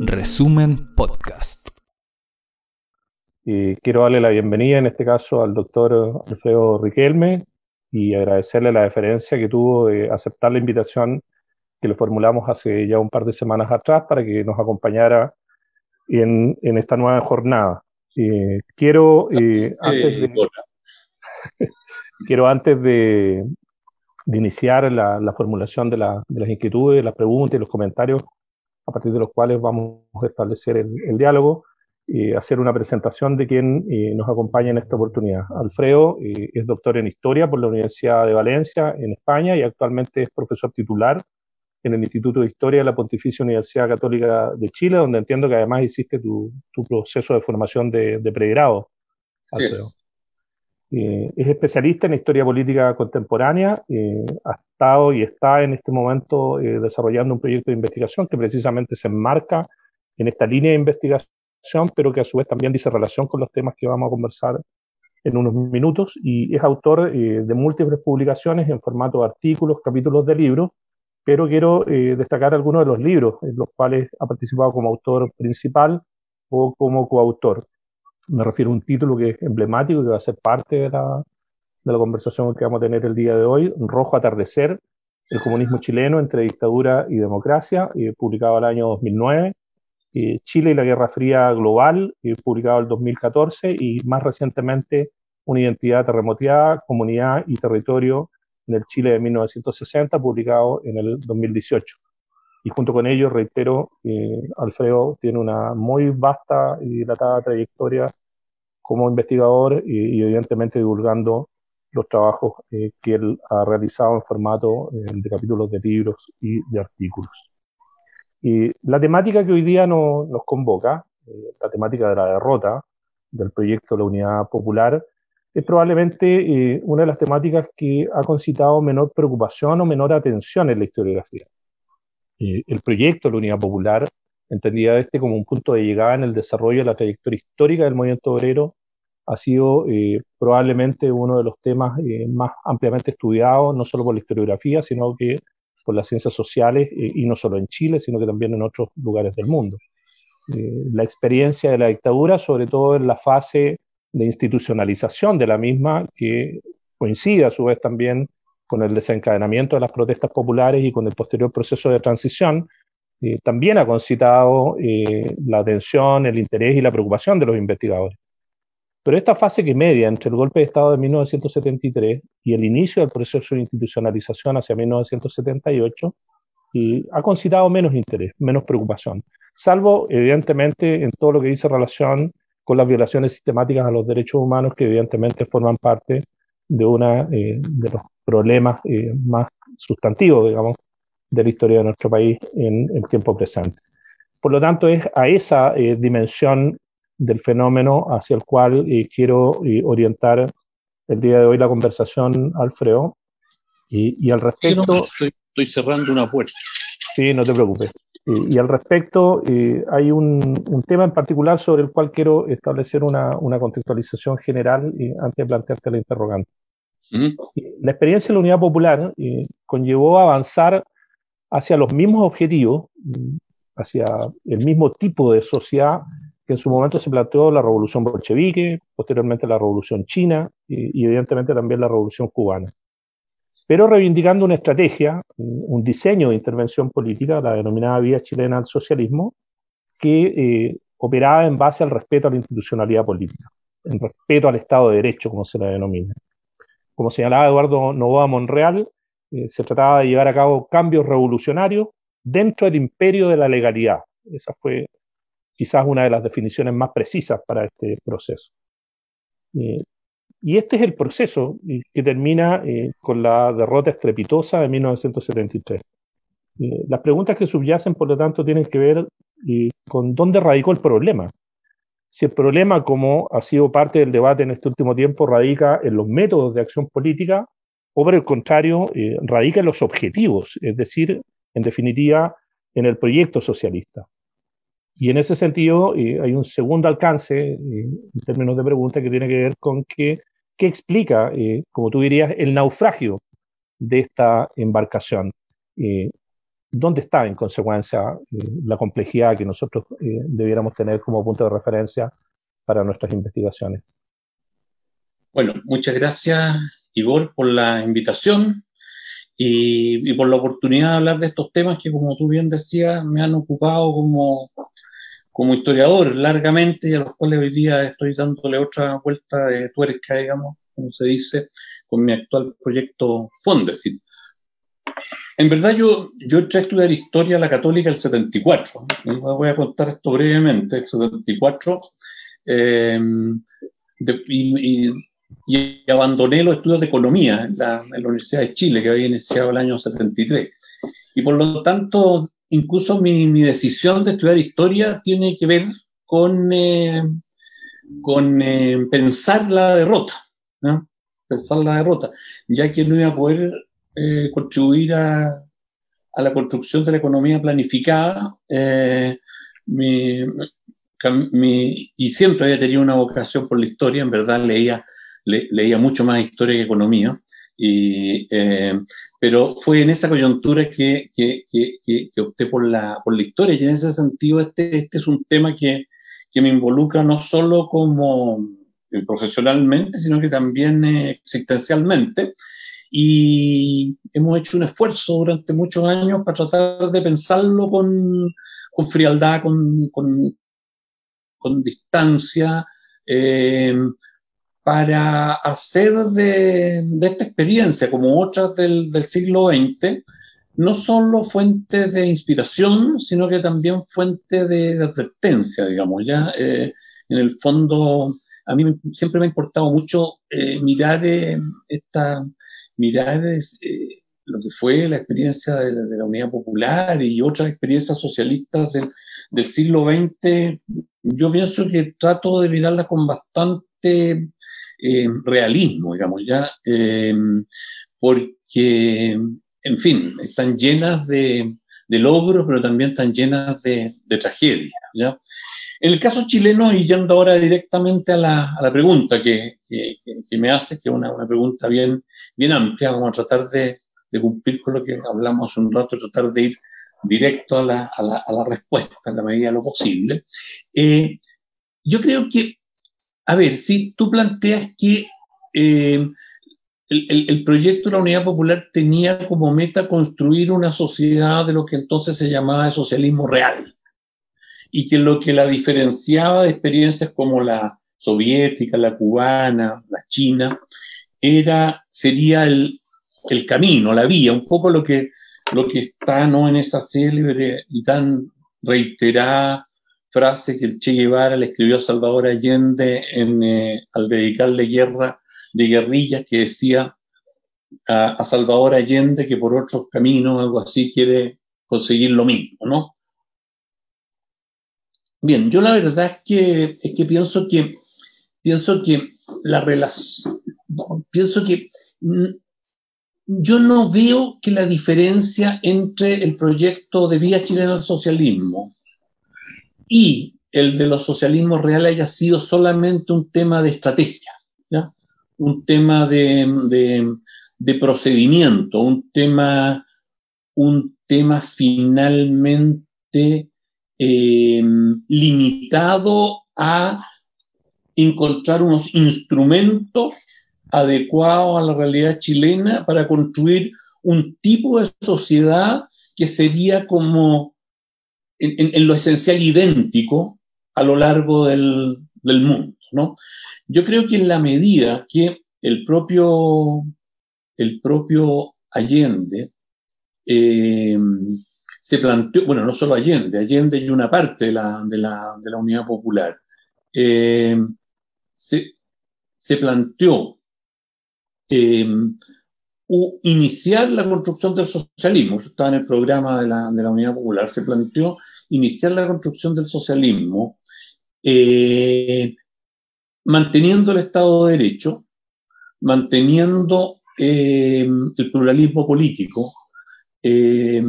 Resumen Podcast. quiero darle la bienvenida en este caso al doctor Alfredo Riquelme y agradecerle la deferencia que tuvo de aceptar la invitación que le formulamos hace ya un par de semanas atrás para que nos acompañara en, en esta nueva jornada. quiero, eh, antes de, quiero antes de, de iniciar la, la formulación de, la, de, las inquietudes, las preguntas y los comentarios a partir de los cuales vamos a establecer el, el diálogo, y hacer una presentación de quien eh, nos acompaña en esta oportunidad. Alfredo eh, es doctor en Historia por la Universidad de Valencia, en España, y actualmente es profesor titular en el Instituto de Historia de la Pontificia Universidad Católica de Chile, donde entiendo que además hiciste tu, tu proceso de formación de, de pregrado. Sí es. Eh, es especialista en historia política contemporánea, eh, ha estado y está en este momento eh, desarrollando un proyecto de investigación que precisamente se enmarca en esta línea de investigación, pero que a su vez también dice relación con los temas que vamos a conversar en unos minutos, y es autor eh, de múltiples publicaciones en formato de artículos, capítulos de libros, pero quiero destacar algunos de los libros en los cuales ha participado como autor principal o como coautor. Me refiero a un título que es emblemático, que va a ser parte de la, de la conversación que vamos a tener el día de hoy, Rojo Atardecer, el comunismo chileno entre dictadura y democracia, eh, publicado el año 2009, eh, Chile y la Guerra Fría Global, eh, publicado el 2014, y más recientemente Una identidad terremoteada, comunidad y territorio en el Chile de 1960, publicado en el 2018. Y junto con ello, reitero, Alfredo tiene una muy vasta y dilatada trayectoria como investigador y, y evidentemente divulgando los trabajos eh, que él ha realizado en formato eh, de capítulos de libros y de artículos. Y la temática que hoy día no, nos convoca, eh, la temática de la derrota del proyecto La Unidad Popular, es probablemente eh, una de las temáticas que ha concitado menor preocupación o menor atención en la historiografía. Eh, el proyecto La Unidad Popular entendía este como un punto de llegada en el desarrollo de la trayectoria histórica del movimiento obrero, ha sido eh, probablemente uno de los temas eh, más ampliamente estudiados, no solo por la historiografía, sino que por las ciencias sociales, eh, y no solo en Chile, sino que también en otros lugares del mundo. la experiencia de la dictadura, sobre todo en la fase de institucionalización de la misma, que coincide a su vez también con el desencadenamiento de las protestas populares y con el posterior proceso de transición, eh, también ha concitado eh, la atención, el interés y la preocupación de los investigadores. Pero esta fase que media entre el golpe de Estado de 1973 y el inicio del proceso de institucionalización hacia 1978 y ha concitado menos interés, menos preocupación, salvo evidentemente en todo lo que dice relación con las violaciones sistemáticas a los derechos humanos que evidentemente forman parte de una eh, de los problemas eh, más sustantivos, digamos, de la historia de nuestro país en el tiempo presente. Por lo tanto, es a esa eh, dimensión del fenómeno hacia el cual eh, quiero eh, orientar el día de hoy la conversación, Alfredo. Y, y al respecto... Sí, no, estoy, estoy, cerrando una puerta. Sí, no te preocupes. Y, y al respecto, eh, hay un, un, tema en particular sobre el cual quiero establecer una, una contextualización general antes de plantearte la interrogante. ¿Mm? La experiencia de la Unidad Popular conllevó avanzar hacia los mismos objetivos, hacia el mismo tipo de sociedad que en su momento se planteó la revolución bolchevique, posteriormente la revolución china y, y, evidentemente también la revolución cubana. Pero reivindicando una estrategia, un diseño de intervención política, la denominada vía chilena al socialismo, que eh, operaba en base al respeto a la institucionalidad política, en respeto al Estado de Derecho, como se la denomina. Como señalaba Eduardo Novoa Monreal, eh, se trataba de llevar a cabo cambios revolucionarios dentro del imperio de la legalidad. Esa fue quizás una de las definiciones más precisas para este proceso. Eh, y este es el proceso que termina eh, con la derrota estrepitosa de 1973. Eh, las preguntas que subyacen, por lo tanto, tienen que ver eh, con dónde radicó el problema. Si el problema, como ha sido parte del debate en este último tiempo, radica en los métodos de acción política, o por el contrario, eh, radica en los objetivos, es decir, en definitiva, en el proyecto socialista. Y en ese sentido, eh, hay un segundo alcance eh, en términos de pregunta que tiene que ver con que, qué explica, eh, como tú dirías, el naufragio de esta embarcación. Eh, dónde está en consecuencia la complejidad que nosotros debiéramos tener como punto de referencia para nuestras investigaciones. Bueno, muchas gracias, Igor, por la invitación y, por la oportunidad de hablar de estos temas que, como tú bien decías, me han ocupado como, como historiador largamente y a los cuales hoy día estoy dándole otra vuelta de tuerca, digamos, como se dice, con mi actual proyecto Fondesit. En verdad yo, yo entré a estudiar historia a la católica el 74. Voy a contar esto brevemente. El 74 eh, y, y, abandoné los estudios de economía en la, Universidad de Chile, que había iniciado el año 73. Y por lo tanto, incluso mi, decisión de estudiar historia tiene que ver con, eh, con eh, pensar la derrota, pensar la derrota, ya que no iba a poder eh, contribuir a, a, la construcción de la economía planificada. Y siempre había tenido una vocación por la historia, en verdad leía leía mucho más historia que economía, y, eh, pero fue en esa coyuntura que, que, que, que, opté por la, por la historia y en ese sentido este, este es un tema que, me involucra no solo como eh, profesionalmente, sino que también eh, existencialmente. Y hemos hecho un esfuerzo durante muchos años para tratar de pensarlo con, con frialdad, con, con, con distancia, eh, para hacer de, esta experiencia, como otras del, siglo XX, no solo fuente de inspiración, sino que también fuente de, advertencia, digamos. Ya eh, en el fondo, a mí siempre me ha importado mucho eh, mirar eh, esta, mirar lo que fue la experiencia de, la Unidad Popular y otras experiencias socialistas del, del siglo XX. Yo pienso que trato de mirarla con bastante eh, realismo, digamos, ya, eh, porque, en fin, están llenas de, logros, pero también están llenas de, de tragedias, ¿ya? En el caso chileno, y yendo ahora directamente a la, a la pregunta que, que, me hace, que es una, una, pregunta bien, bien amplia, vamos a tratar de, de, cumplir con lo que hablamos hace un rato, tratar de ir directo a la, a la, a la respuesta en la medida de lo posible. Eh, yo creo que a ver, si tú planteas que eh, el, proyecto de la Unidad Popular tenía como meta construir una sociedad de lo que entonces se llamaba el socialismo real, y que lo que la diferenciaba de experiencias como la soviética, la cubana, la china, era, sería el, camino, la vía, un poco lo que, lo que está ¿no? en esa célebre y tan reiterada frase que el Che Guevara le escribió a Salvador Allende en, eh, al dedicarle guerra de guerrillas que decía a, Salvador Allende que por otros caminos, algo así, quiere conseguir lo mismo, ¿no? Bien, yo la verdad es que, es que pienso que pienso que la relación, pienso que yo no veo que la diferencia entre el proyecto de vía chilena al socialismo y el de los socialismos reales haya sido solamente un tema de estrategia, un tema de, de, procedimiento, un tema, un tema finalmente em, limitado a encontrar unos instrumentos adecuados a la realidad chilena para construir un tipo de sociedad que sería como en, lo esencial idéntico a lo largo del, mundo. ¿no? Yo creo que en la medida que el propio, el propio Allende eh, se planteó, bueno, no solo Allende, Allende y una parte de la, de la, de la Unidad Popular, eh, se, se, planteó eh, iniciar la construcción del socialismo, eso estaba en el programa de la, de Unidad Popular, se planteó iniciar la construcción del socialismo eh, manteniendo el Estado de Derecho, manteniendo eh, el pluralismo político eh,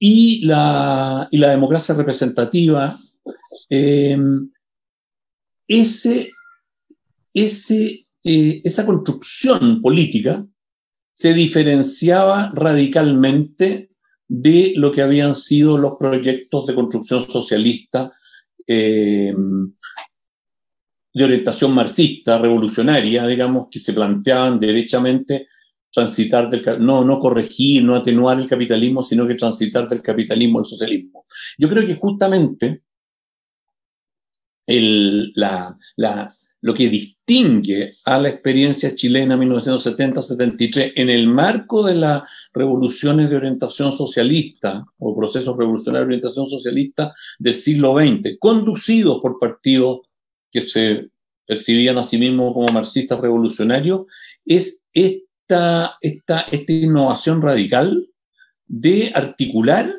y, la, democracia representativa. ese, ese eh, esa construcción política se diferenciaba radicalmente de lo que habían sido los proyectos de construcción socialista eh, de orientación marxista, revolucionaria, digamos, que se planteaban derechamente transitar del, no, no corregir, no atenuar el capitalismo, sino que transitar del capitalismo al socialismo. Yo creo que justamente la, lo que distingue a la experiencia chilena 1970-73 en el marco de las revoluciones de orientación socialista o procesos revolucionarios de orientación socialista del siglo XX, conducidos por partidos que se percibían a sí mismos como marxistas revolucionarios, es esta, esta, esta innovación radical de articular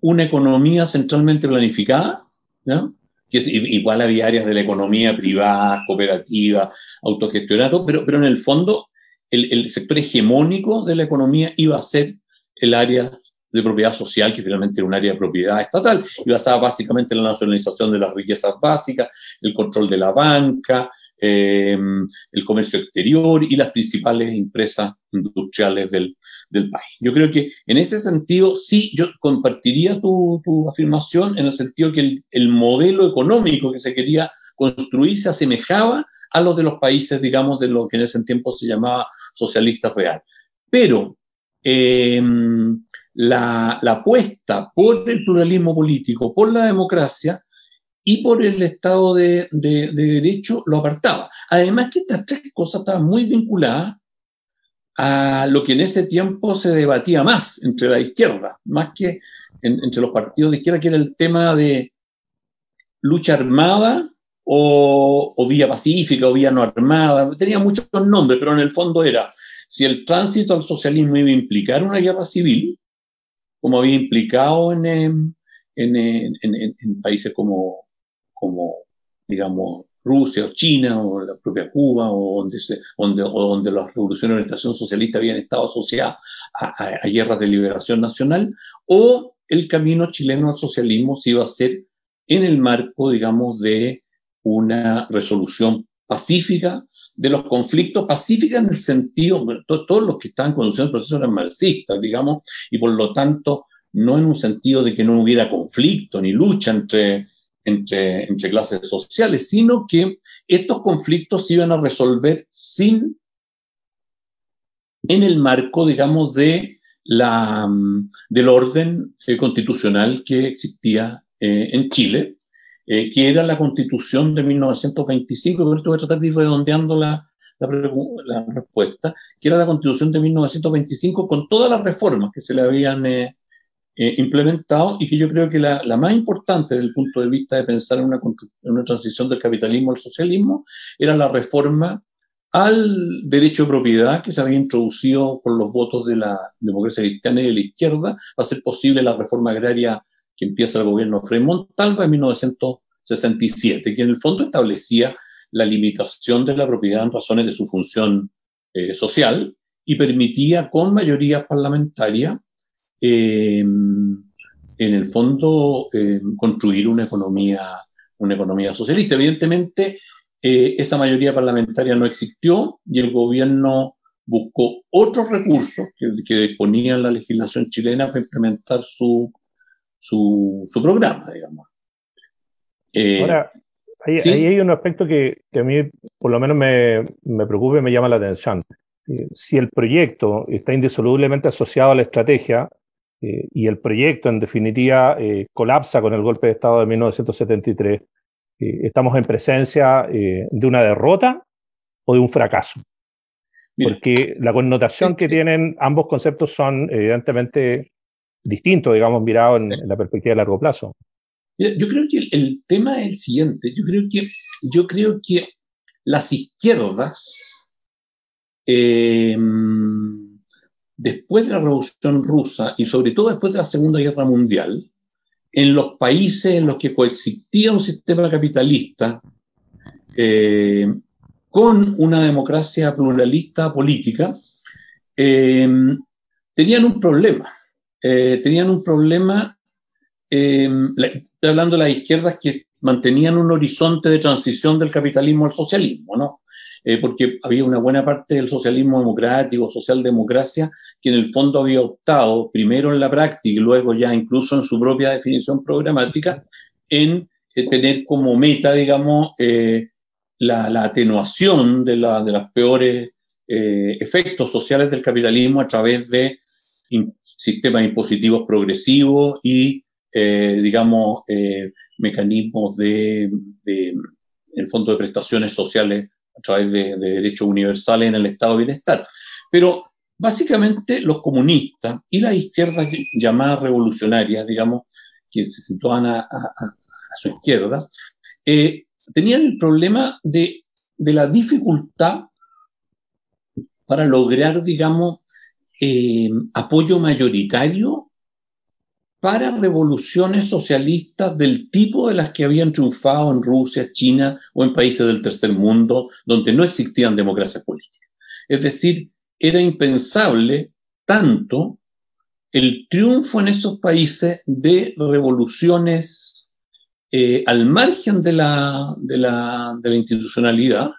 una economía centralmente planificada, ¿no? Igual había áreas de la economía privada, cooperativa, autogestionada, pero, pero en el fondo el, el, sector hegemónico de la economía iba a ser el área de propiedad social, que finalmente era un área de propiedad estatal, y basada básicamente en la nacionalización de las riquezas básicas, el control de la banca, eh, el comercio exterior y las principales empresas industriales del, del, país. Yo creo que en ese sentido, sí, yo compartiría tu, tu afirmación en el sentido que el, el, modelo económico que se quería construir se asemejaba a los de los países, digamos, de lo que en ese tiempo se llamaba socialista real. Pero eh, la, la apuesta por el pluralismo político, por la democracia, y por el Estado de, de, de, Derecho lo apartaba. Además que estas tres cosas estaban muy vinculadas a lo que en ese tiempo se debatía más entre la izquierda, más que en, entre los partidos de izquierda, que era el tema de lucha armada o, vía pacífica o vía no armada. Tenía muchos nombres, pero en el fondo era si el tránsito al socialismo iba a implicar una guerra civil, como había implicado en países como como, digamos, Rusia o China o la propia Cuba o donde, se, donde, o donde las revoluciones de orientación socialista habían estado asociadas a, a, a, guerras de liberación nacional, o el camino chileno al socialismo se iba a hacer en el marco, digamos, de una resolución pacífica de los conflictos, pacífica en el sentido, to, todos los que estaban conduciendo el proceso eran marxistas, digamos, y por lo tanto no en un sentido de que no hubiera conflicto ni lucha entre entre, entre clases sociales, sino que estos conflictos se iban a resolver sin, en el marco, digamos, de la, del orden eh, constitucional que existía eh, en Chile, eh, que era la constitución de 1925, con esto voy a tratar de ir redondeando la, la, la, respuesta, que era la constitución de 1925 con todas las reformas que se le habían eh, eh, implementado y que yo creo que la, más importante desde el punto de vista de pensar en una, transición del capitalismo al socialismo era la reforma al derecho de propiedad que se había introducido por los votos de la democracia cristiana y de la izquierda, va a ser posible la reforma agraria que empieza el gobierno Frei Montalva en 1967, que en el fondo establecía la limitación de la propiedad en razones de su función eh, social y permitía con mayoría parlamentaria eh, en el fondo eh, construir una economía, una economía socialista. Evidentemente, eh, esa mayoría parlamentaria no existió y el gobierno buscó otros recursos que, que disponía la legislación chilena para implementar su, su, su programa, digamos. Eh, Ahora, ahí, ¿sí? ahí, hay un aspecto que, que, a mí por lo menos me, me preocupa y me llama la atención. Si el proyecto está indisolublemente asociado a la estrategia, eh, y el proyecto, en definitiva, eh, colapsa con el golpe de Estado de 1973, eh, estamos en presencia de una derrota o de un fracaso. Mira, Porque la connotación que tienen ambos conceptos son evidentemente distintos, digamos, mirados en, en la perspectiva de largo plazo. Mira, yo creo que el, el, tema es el siguiente. Yo creo que, yo creo que las izquierdas eh, después de la Revolución Rusa y sobre todo después de la Segunda Guerra Mundial, en los países en los que coexistía un sistema capitalista eh, con una democracia pluralista política, eh, tenían un problema. Eh, tenían un problema, estoy hablando de las izquierdas que mantenían un horizonte de transición del capitalismo al socialismo, ¿no? Eh, porque había una buena parte del socialismo democrático, socialdemocracia, que en el fondo había optado, primero en la práctica y luego ya incluso en su propia definición programática, en eh, tener como meta, digamos, eh, la, atenuación de, la, los peores efectos sociales del capitalismo a través de sistemas impositivos progresivos y, digamos, mecanismos de, de, el fondo de prestaciones sociales a través de, derechos universales en el estado de bienestar. Pero básicamente los comunistas y las izquierdas llamadas revolucionarias, digamos, que se situaban a, su izquierda, eh, tenían el problema de, de, la dificultad para lograr, digamos, eh, apoyo mayoritario para revoluciones socialistas del tipo de las que habían triunfado en Rusia, China o en países del tercer mundo, donde no existían democracias políticas. Es decir, era impensable tanto el triunfo en esos países de revoluciones eh, al margen de la, de la, institucionalidad,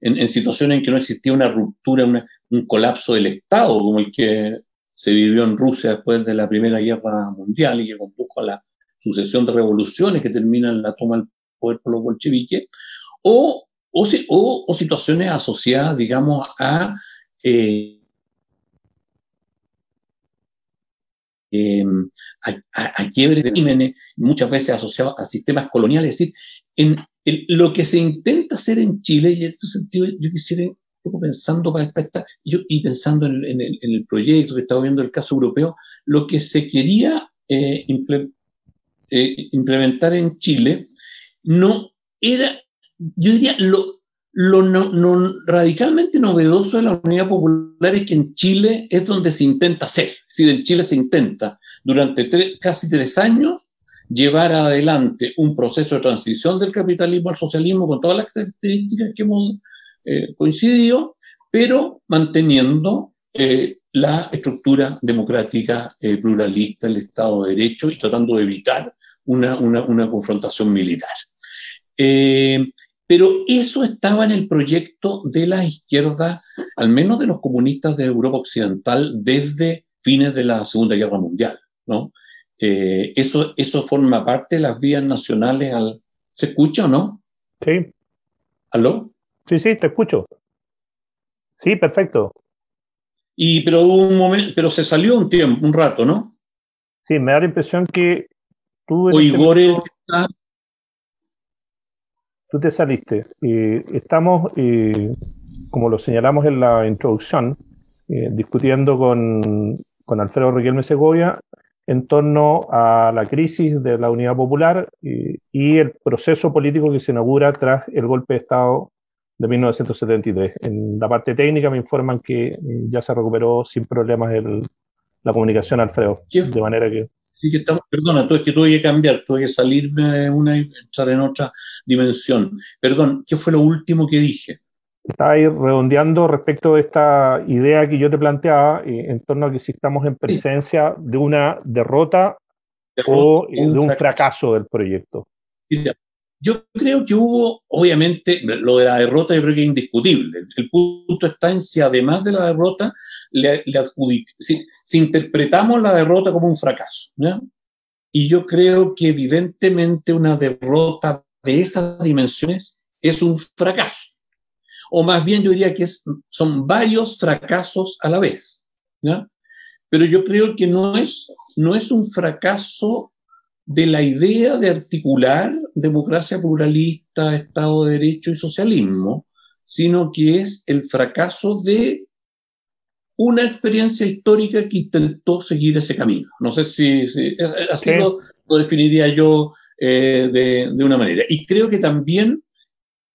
en, situaciones en que no existía una ruptura, un colapso del Estado, como el que se vivió en Rusia después de la Primera Guerra Mundial y que condujo a la sucesión de revoluciones que terminan en la toma del poder por los bolcheviques, o, o, situaciones asociadas, digamos, a, eh, em, a, quiebres de crímenes, muchas veces asociados a sistemas coloniales. Es decir, en lo que se intenta hacer en Chile, y en este sentido yo quisiera pensando para, yo, y pensando en, el, proyecto que estaba viendo el caso europeo, lo que se quería eh, eh, implementar en Chile no era, yo diría, lo, lo no, radicalmente novedoso de la unidad popular es que en Chile es donde se intenta hacer. Es decir, en Chile se intenta durante casi tres años llevar adelante un proceso de transición del capitalismo al socialismo con todas las características que hemos eh, coincidió, pero manteniendo eh, la estructura democrática eh, pluralista, el Estado de Derecho y tratando de evitar una, una, confrontación militar. pero eso estaba en el proyecto de la izquierda, al menos de los comunistas de Europa Occidental, desde fines de la Segunda Guerra Mundial. ¿no? eso, eso forma parte de las vías nacionales. Al... ¿Se escucha o no? Sí. ¿Aló? Sí, sí, te escucho. Sí, perfecto. Y pero un momento, pero se salió un tiempo, un rato, ¿no? Sí, me da la impresión que tú. O este Igor Tú te saliste. estamos, como lo señalamos en la introducción, eh, discutiendo con, con Alfredo Riquelme Segovia en torno a la crisis de la Unidad Popular y el proceso político que se inaugura tras el golpe de Estado de 1973. En la parte técnica me informan que eh, ya se recuperó sin problemas el, la comunicación, Alfredo. De manera que. Sí, que estamos, perdona, es que tuve que cambiar, tuve que salirme de una y entrar en otra dimensión. Perdón, ¿qué fue lo último que dije? Estaba ahí redondeando respecto de esta idea que yo te planteaba eh, en torno a que si estamos en presencia de una derrota, o de un fracaso. del proyecto. Yo creo que hubo, obviamente, lo de la derrota yo creo que es indiscutible. El punto está en si además de la derrota, le, si, interpretamos la derrota como un fracaso. Y yo creo que evidentemente una derrota de esas dimensiones es un fracaso. O más bien yo diría que son varios fracasos a la vez. Pero yo creo que no es, no es un fracaso de la idea de articular democracia pluralista, Estado de Derecho y socialismo, sino que es el fracaso de una experiencia histórica que intentó seguir ese camino. No sé si, así lo, definiría yo eh, de, una manera. Y creo que también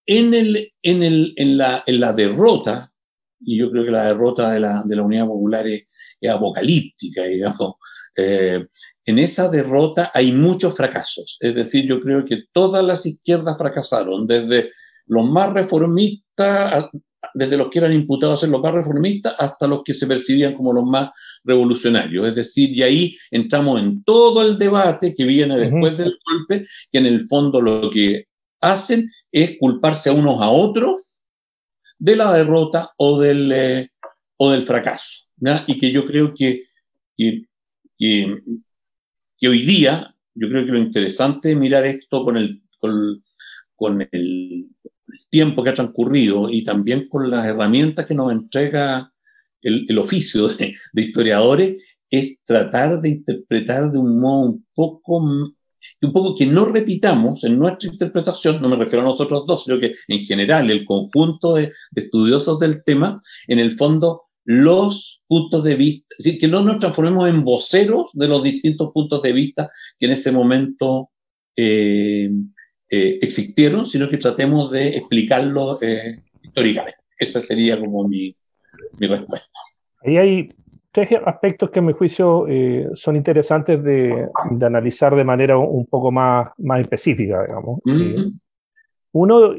en, el, en, el, en, la, en la derrota, y yo creo que la derrota de la, de la Unidad Popular es, apocalíptica, digamos, eh, en esa derrota hay muchos fracasos. Es decir, yo creo que todas las izquierdas fracasaron, desde los más reformistas, desde los que eran imputados a ser los más reformistas, hasta los que se percibían como los más revolucionarios. Es decir, y ahí entramos en todo el debate que viene después del golpe, que en el fondo lo que hacen es culparse a unos a otros de la derrota o del, eh, o del fracaso. Y que yo creo que, que, que, hoy día, yo creo que lo interesante es mirar esto con el, con, el, tiempo que ha transcurrido y también con las herramientas que nos entrega el, oficio de, de, historiadores, es tratar de interpretar de un modo un poco un poco que no repitamos en nuestra interpretación, no me refiero a nosotros dos, sino que en general el conjunto de, estudiosos del tema, en el fondo los puntos de vista, es decir, que no nos transformemos en voceros de los distintos puntos de vista que en ese momento eh, eh, existieron, sino que tratemos de explicarlo eh, históricamente. Esa sería como mi, mi respuesta. Ahí hay tres aspectos que a mi juicio eh, son interesantes de, de, analizar de manera un poco más, más específica, digamos. Eh, uno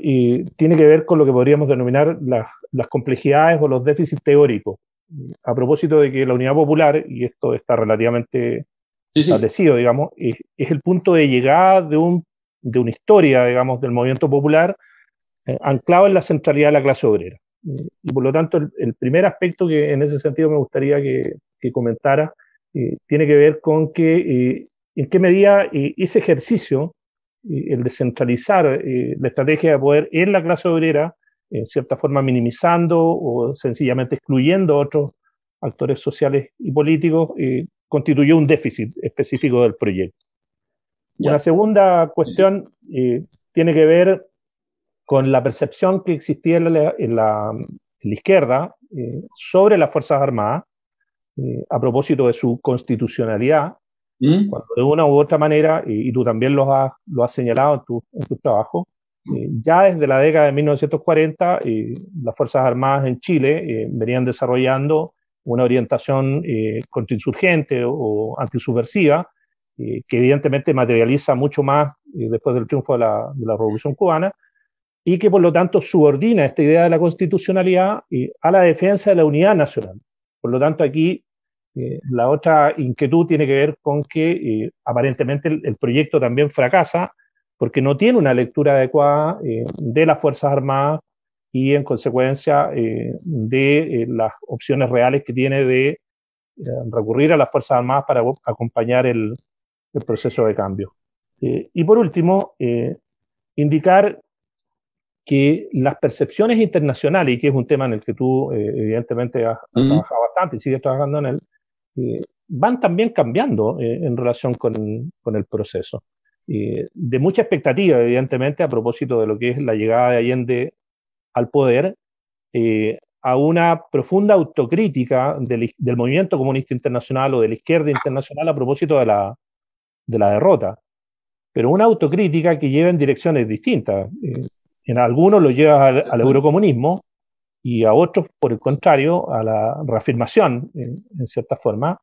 tiene que ver con lo que podríamos denominar las, las complejidades o los déficits teóricos. A propósito de que la unidad popular, y esto está relativamente sí, establecido, digamos, es, es, el punto de llegada de, un, de una historia, digamos, del movimiento popular eh, anclado en la centralidad de la clase obrera. Y por lo tanto, el, primer aspecto que en ese sentido me gustaría que, comentara eh, tiene que ver con que eh, en qué medida eh, ese ejercicio, el descentralizar la estrategia de poder en la clase obrera, en cierta forma minimizando o sencillamente excluyendo a otros actores sociales y políticos, constituyó un déficit específico del proyecto. La segunda cuestión tiene que ver con la percepción que existía en la, en la, izquierda eh, sobre las Fuerzas Armadas, eh, a propósito de su constitucionalidad, ¿Mm? cuando de una u otra manera, y, tú también lo has, lo has señalado en tu, en tu trabajo, eh, ya desde la década de 1940, las Fuerzas Armadas en Chile venían desarrollando una orientación contrainsurgente o, antisubversiva, que evidentemente materializa mucho más después del triunfo de la, de la Revolución Cubana, y que por lo tanto subordina esta idea de la constitucionalidad eh, a la defensa de la unidad nacional. Por lo tanto, aquí eh, la otra inquietud tiene que ver con que eh, aparentemente el, proyecto también fracasa porque no tiene una lectura adecuada de las Fuerzas Armadas y en consecuencia de las opciones reales que tiene de recurrir a las Fuerzas Armadas para acompañar el, el proceso de cambio. y por último, indicar que las percepciones internacionales, y que es un tema en el que tú eh, evidentemente has, trabajado bastante y sigues trabajando en él, eh, van también cambiando eh, en relación con, con, el proceso. de mucha expectativa, evidentemente, a propósito de lo que es la llegada de Allende al poder, a una profunda autocrítica del, del, movimiento comunista internacional o de la izquierda internacional a propósito de la, de la derrota. Pero una autocrítica que lleva en direcciones distintas en algunos lo lleva al, eurocomunismo y a otros, por el contrario, a la reafirmación, en, cierta forma,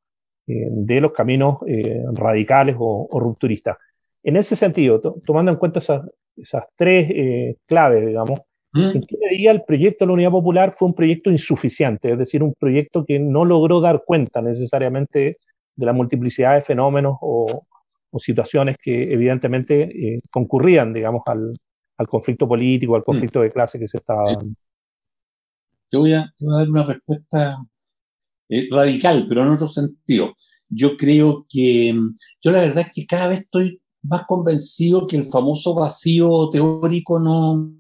eh, de los caminos eh, radicales o, rupturistas. En ese sentido, tomando en cuenta esas, esas tres eh, claves, digamos, mm. en qué medida el proyecto de la Unidad Popular fue un proyecto insuficiente, es decir, un proyecto que no logró dar cuenta necesariamente de la multiplicidad de fenómenos o, o situaciones que evidentemente concurrían, digamos, al, al conflicto político, al mm. conflicto de clase que se estaba dando. Te voy a, dar una respuesta eh, radical, pero en otro sentido. Yo creo que, yo la verdad es que cada vez estoy más convencido que el famoso vacío teórico no,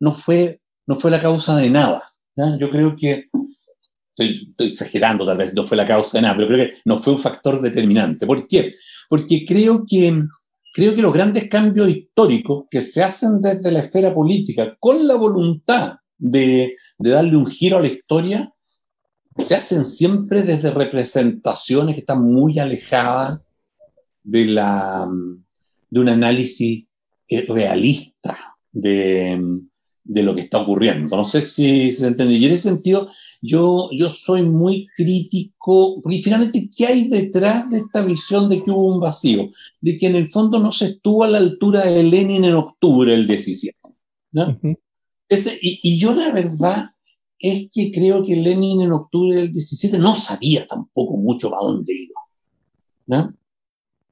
no, fue, no fue la causa de nada. Yo creo que, estoy, estoy, exagerando tal vez, no fue la causa de nada, pero creo que no fue un factor determinante. ¿Por qué? Porque creo que creo que los grandes cambios históricos que se hacen desde la esfera política con la voluntad de, darle un giro a la historia, se hacen siempre desde representaciones que están muy alejadas de, la, de un análisis eh, realista de, de lo que está ocurriendo. No sé si se entiende. Y en ese sentido, yo, yo soy muy crítico, porque finalmente, ¿qué hay detrás de esta visión de que hubo un vacío? De que en el fondo no se estuvo a la altura de Lenin en octubre del 17. ¿no? Y, yo la verdad es que creo que Lenin en octubre del 17 no sabía tampoco mucho para dónde iba.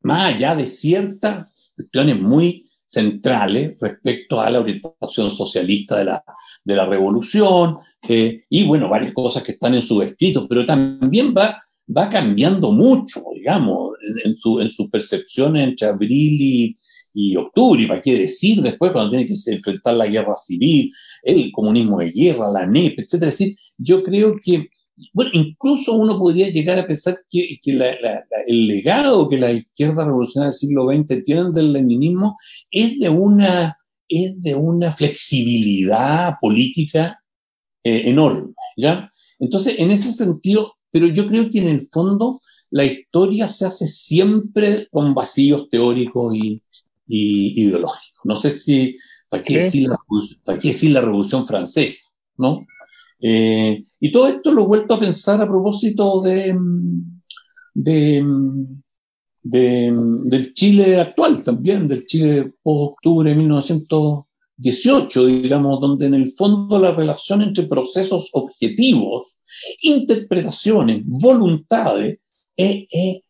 Más allá de ciertas cuestiones muy centrales respecto a la orientación socialista de la, de la revolución, eh, y bueno, varias cosas que están en su escrito, pero también va, va cambiando mucho, digamos, en, su, en sus percepciones entre abril y, y octubre, y para qué decir después cuando tiene que enfrentar la guerra civil, el comunismo de guerra, la NEP, etc. Es decir, yo creo que bueno, incluso uno podría llegar a pensar que, el legado que la izquierda revolucionaria del siglo XX tiene del leninismo es de una, es de una flexibilidad política eh, enorme, ¿ya? Entonces, en ese sentido, pero yo creo que en el fondo la historia se hace siempre con vacíos teóricos y, ideológicos. No sé si, ¿para qué, Decir la, ¿para qué decir la Revolución Francesa? ¿no? Eh, y todo esto lo he vuelto a pensar a propósito de, del Chile actual también, del Chile post-octubre de 1918, digamos, donde en el fondo la relación entre procesos objetivos, interpretaciones, voluntades, es,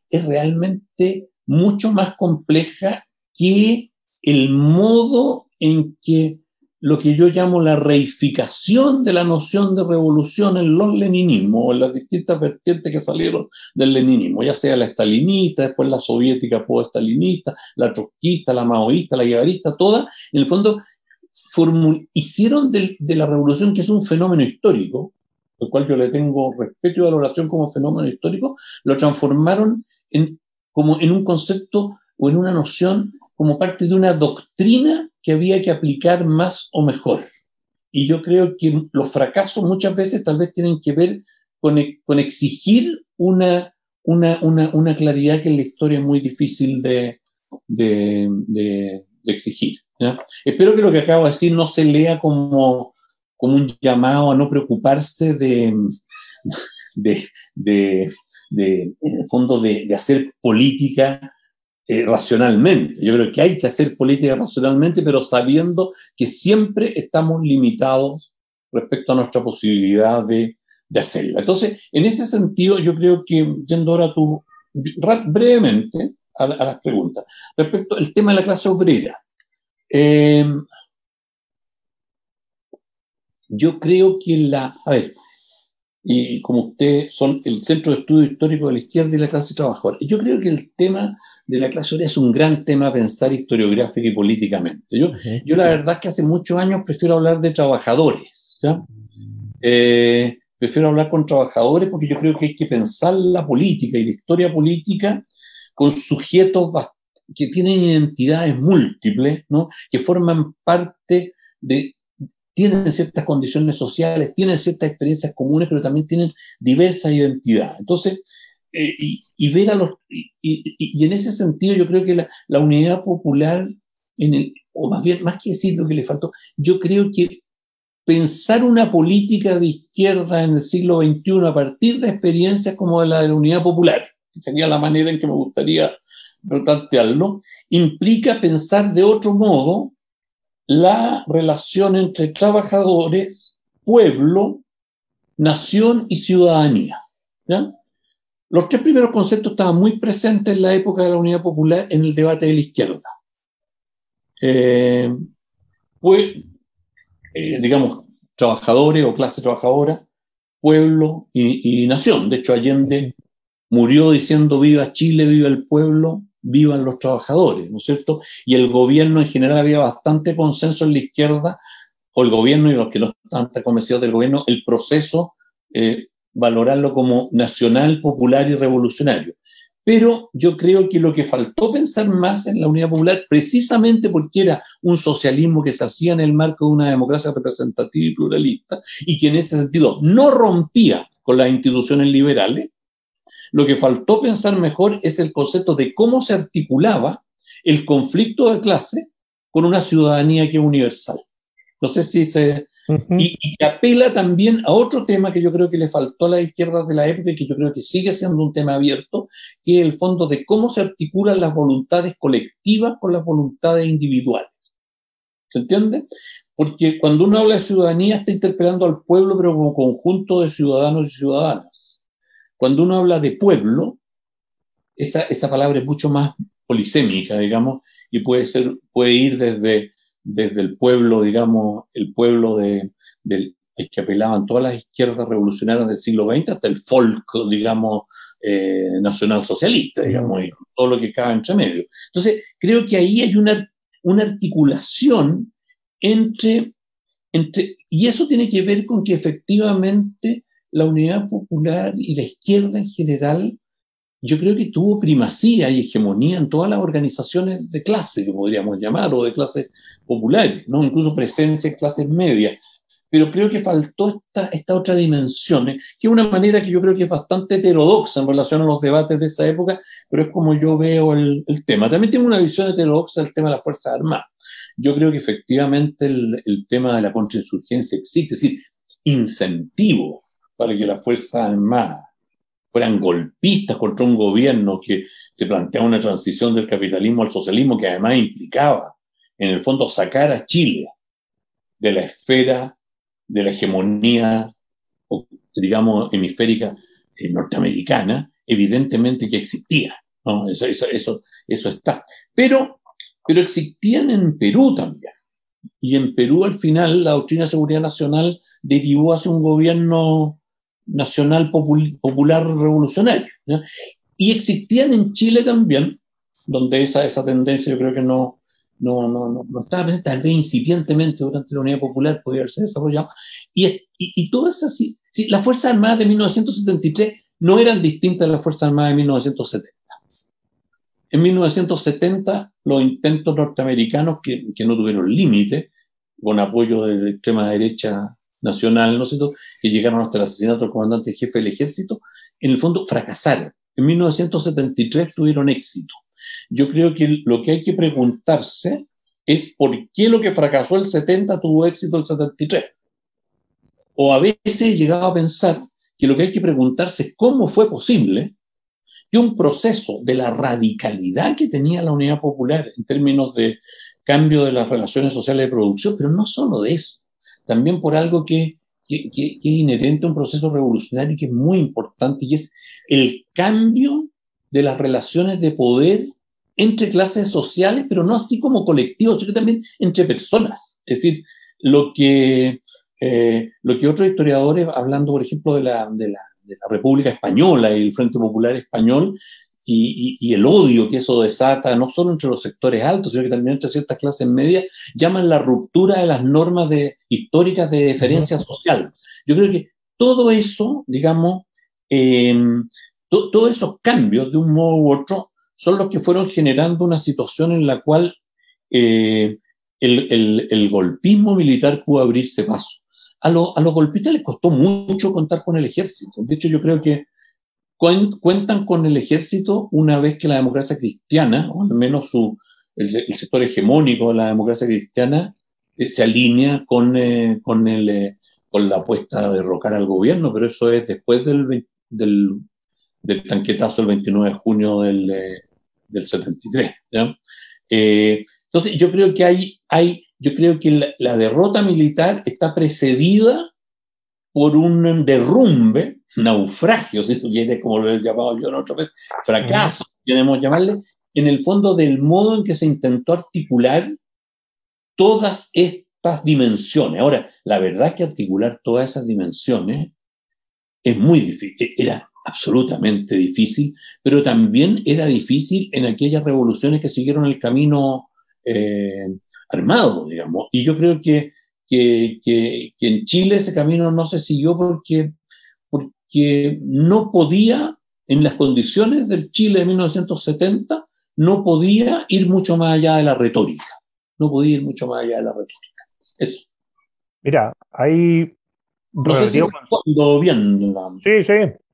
es realmente mucho más compleja que el modo en que lo que yo llamo la reificación de la noción de revolución en los leninismos, o en las distintas vertientes que salieron del leninismo, ya sea la estalinista, después la soviética post-estalinista, la trotskista, la maoísta, la guevarista, todas, en el fondo hicieron de, la revolución, que es un fenómeno histórico, al cual yo le tengo respeto y valoración como fenómeno histórico, lo transformaron en, como en un concepto o en una noción como parte de una doctrina que había que aplicar más o mejor. Y yo creo que los fracasos muchas veces tal vez tienen que ver con, con exigir una, una, una, una, claridad que en la historia es muy difícil de, de, de, exigir. Espero que lo que acabo de decir no se lea como, como un llamado a no preocuparse de, de, de, de en el fondo, de, de hacer política eh, racionalmente. Yo creo que hay que hacer política racionalmente, pero sabiendo que siempre estamos limitados respecto a nuestra posibilidad de, de hacerla. Entonces, en ese sentido, yo creo que, yendo ahora tú, brevemente a, las preguntas, respecto al tema de la clase obrera. Eh, yo creo que la, a ver, y como ustedes son el centro de estudio histórico de la izquierda y la clase trabajadora. Yo creo que el tema de la clase obrera es un gran tema a pensar historiográfica y políticamente. Yo, yo la verdad es que hace muchos años prefiero hablar de trabajadores. Eh, prefiero hablar con trabajadores porque yo creo que hay que pensar la política y la historia política con sujetos que tienen identidades múltiples, ¿no? que forman parte de tienen ciertas condiciones sociales, tienen ciertas experiencias comunes, pero también tienen diversa identidad. Entonces, eh, y, ver a los. Y, en ese sentido, yo creo que la, unidad popular, en el, o más bien, más que decir lo que le faltó, yo creo que pensar una política de izquierda en el siglo XXI a partir de experiencias como la de la unidad popular, que sería la manera en que me gustaría plantearlo, implica pensar de otro modo la relación entre trabajadores, pueblo, nación y ciudadanía. Los tres primeros conceptos estaban muy presentes en la época de la Unidad Popular en el debate de la izquierda. Pues, digamos, trabajadores o clase trabajadora, pueblo y, y, nación. De hecho, Allende murió diciendo viva Chile, viva el pueblo, vivan los trabajadores, ¿no es cierto? Y el gobierno en general había bastante consenso en la izquierda, o el gobierno y los que no están tan convencidos del gobierno, el proceso, eh, valorarlo como nacional, popular y revolucionario. Pero yo creo que lo que faltó pensar más en la unidad popular, precisamente porque era un socialismo que se hacía en el marco de una democracia representativa y pluralista, y que en ese sentido no rompía con las instituciones liberales, lo que faltó pensar mejor es el concepto de cómo se articulaba el conflicto de clase con una ciudadanía que es universal. No sé si se... y, y, apela también a otro tema que yo creo que le faltó a la izquierda de la época y que yo creo que sigue siendo un tema abierto, que es el fondo de cómo se articulan las voluntades colectivas con las voluntades individuales. ¿Se entiende? Porque cuando uno habla de ciudadanía está interpelando al pueblo, pero como conjunto de ciudadanos y ciudadanas. Cuando uno habla de pueblo, esa, esa palabra es mucho más polisémica, digamos, y puede, ser, puede ir desde, desde el pueblo, digamos, el pueblo de, del que apelaban todas las izquierdas revolucionarias del siglo XX hasta el folk, digamos, eh, nacional socialista, digamos, y todo lo que cabe entre medio. Entonces, creo que ahí hay una, una articulación entre, entre, y eso tiene que ver con que efectivamente la unidad popular y la izquierda en general, yo creo que tuvo primacía y hegemonía en todas las organizaciones de clase, que podríamos llamar, o de clases populares, ¿no? incluso presencia en clases medias. Pero creo que faltó esta, esta otra dimensión, ¿eh? que es una manera que yo creo que es bastante heterodoxa en relación a los debates de esa época, pero es como yo veo el, tema. También tengo una visión heterodoxa del tema de las Fuerzas Armadas. Yo creo que efectivamente el, el tema de la contrainsurgencia existe, es decir, incentivos para que las Fuerzas Armadas fueran golpistas contra un gobierno que se planteaba una transición del capitalismo al socialismo que además implicaba, en el fondo, sacar a Chile de la esfera de la hegemonía, digamos, hemisférica eh, norteamericana, evidentemente que existía. eso, eso, eso está. Pero, pero existían en Perú también. Y en Perú, al final, la doctrina de seguridad nacional derivó hacia un gobierno nacional popular revolucionario. Y existían en Chile también, donde esa, esa tendencia yo creo que no, no, no, no, estaba presente, tal vez incipientemente durante la Unidad Popular podía haberse desarrollado. Y, y, y todo eso así. Sí, las Fuerzas Armadas de 1973 no eran distintas de las Fuerzas Armadas de 1970. En 1970, los intentos norteamericanos, que, que no tuvieron límite, con apoyo de la extrema derecha nacional, ¿no es cierto?, que llegaron hasta el asesinato del comandante jefe del ejército, en el fondo fracasaron. En 1973 tuvieron éxito. Yo creo que lo que hay que preguntarse es por qué lo que fracasó el 70 tuvo éxito el 73. O a veces he llegado a pensar que lo que hay que preguntarse es cómo fue posible que un proceso de la radicalidad que tenía la Unidad Popular en términos de cambio de las relaciones sociales de producción, pero no solo de eso, también por algo que, que, que, es inherente a un proceso revolucionario que es muy importante y es el cambio de las relaciones de poder entre clases sociales, pero no así como colectivos, sino también entre personas. Es decir, lo que, eh, lo que otros historiadores, hablando por ejemplo de la, de, la, de la República Española y el Frente Popular Español, y, y, el odio que eso desata, no solo entre los sectores altos, sino que también entre ciertas clases medias, llaman la ruptura de las normas de, históricas de deferencia social. Yo creo que todo eso, digamos, eh, to, todos esos cambios de un modo u otro son los que fueron generando una situación en la cual eh, el, el, el, golpismo militar pudo abrirse paso. A, lo, a los golpistas les costó mucho contar con el ejército. De hecho, yo creo que cuentan con el ejército una vez que la democracia cristiana, o al menos el, sector hegemónico de la democracia cristiana, eh, se alinea con, eh, con, el, eh, con la apuesta de derrocar al gobierno, pero eso es después del, del, del tanquetazo el 29 de junio del, del 73. ¿ya? Eh, entonces, yo creo que hay, hay yo creo que la derrota militar está precedida por un derrumbe, naufragio, si tú quieres, como lo he llamado yo otra vez, fracaso, queremos llamarle, en el fondo del modo en que se intentó articular todas estas dimensiones. Ahora, la verdad es que articular todas esas dimensiones es muy difícil, era absolutamente difícil, pero también era difícil en aquellas revoluciones que siguieron el camino eh, armado, digamos. Y yo creo que que, que, que, en Chile ese camino no se siguió porque, porque no podía, en las condiciones del Chile de 1970, no podía ir mucho más allá de la retórica. No podía ir mucho más allá de la retórica. Eso. Mira, hay... No sé si cuando bien. La... Sí, sí.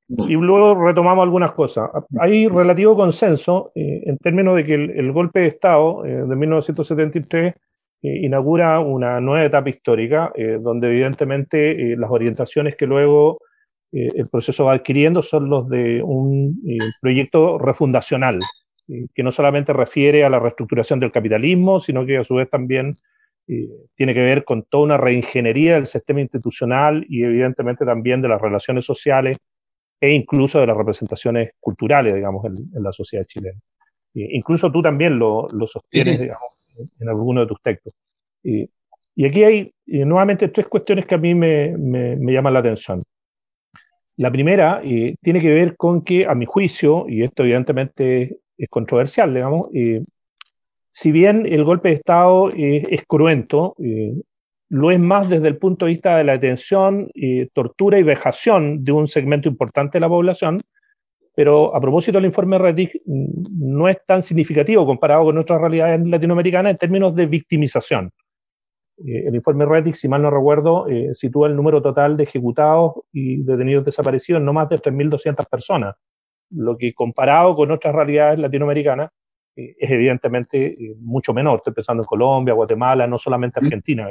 Y luego retomamos algunas cosas. Hay relativo consenso eh, en términos de que el, el golpe de Estado eh, de 1973 eh, inaugura una nueva etapa histórica, eh, donde evidentemente eh, las orientaciones que luego eh, el proceso va adquiriendo son los de un eh, proyecto refundacional, eh, que no solamente refiere a la reestructuración del capitalismo, sino que a su vez también tiene que ver con toda una reingeniería del sistema institucional y evidentemente también de las relaciones sociales e incluso de las representaciones culturales, digamos, en, en la sociedad chilena. incluso tú también lo, lo sostienes, digamos, en alguno de tus textos. y aquí hay nuevamente tres cuestiones que a mí me, me, me llaman la atención. La primera tiene que ver con que, a mi juicio, y esto evidentemente es controversial, digamos, si bien el golpe de Estado es cruento, lo es más desde el punto de vista de la detención, tortura y vejación de un segmento importante de la población, pero a propósito del informe Rettig, no es tan significativo comparado con otras realidades latinoamericanas en términos de victimización. Eh, el informe Rettig, si mal no recuerdo, eh, sitúa el número total de ejecutados y detenidos desaparecidos en no más de 3.200 personas, lo que comparado con otras realidades latinoamericanas eh, es evidentemente mucho menor. Estoy pensando en Colombia, Guatemala, no solamente Argentina.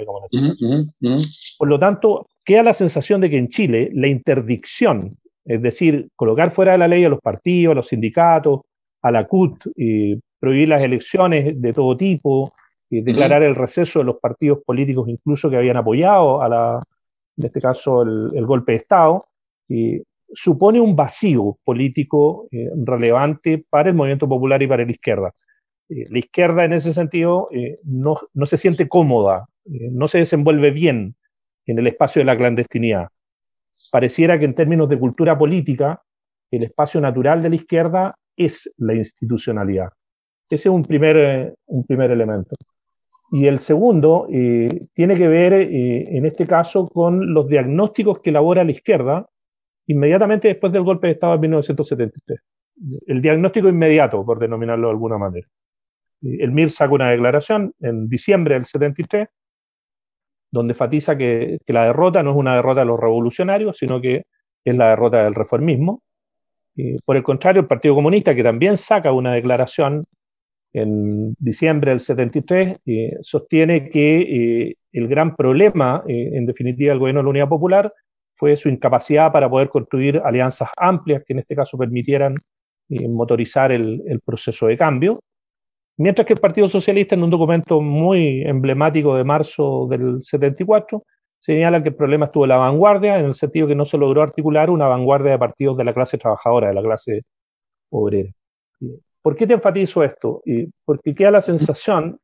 Por lo tanto, queda la sensación de que en Chile la interdicción, es decir, colocar fuera de la ley a los partidos, a los sindicatos, a la CUT, prohibir las elecciones de todo tipo, declarar el receso de los partidos políticos incluso que habían apoyado a la, en este caso el, golpe de Estado, supone un vacío político eh, relevante para el movimiento popular y para la izquierda. Eh, la izquierda en ese sentido eh, no, no, se siente cómoda, no se desenvuelve bien en el espacio de la clandestinidad. Pareciera que en términos de cultura política, el espacio natural de la izquierda es la institucionalidad. Ese es un primer, un primer elemento. Y el segundo eh, tiene que ver, eh, en este caso, con los diagnósticos que elabora la izquierda inmediatamente después del golpe de Estado de 1973. El diagnóstico inmediato, por denominarlo de alguna manera. Eh, el MIR saca una declaración en diciembre del 73, donde enfatiza que, la derrota no es una derrota de los revolucionarios, sino que es la derrota del reformismo. por el contrario, el Partido Comunista, que también saca una declaración en diciembre del 73, eh, sostiene que eh, el gran problema, eh, en definitiva, del gobierno de la Unidad Popular fue su incapacidad para poder construir alianzas amplias que en este caso permitieran motorizar el, proceso de cambio. Mientras que el Partido Socialista, en un documento muy emblemático de marzo del 74, señala que el problema estuvo en la vanguardia, en el sentido que no se logró articular una vanguardia de partidos de la clase trabajadora, de la clase obrera. ¿Por qué te enfatizo esto? porque queda la sensación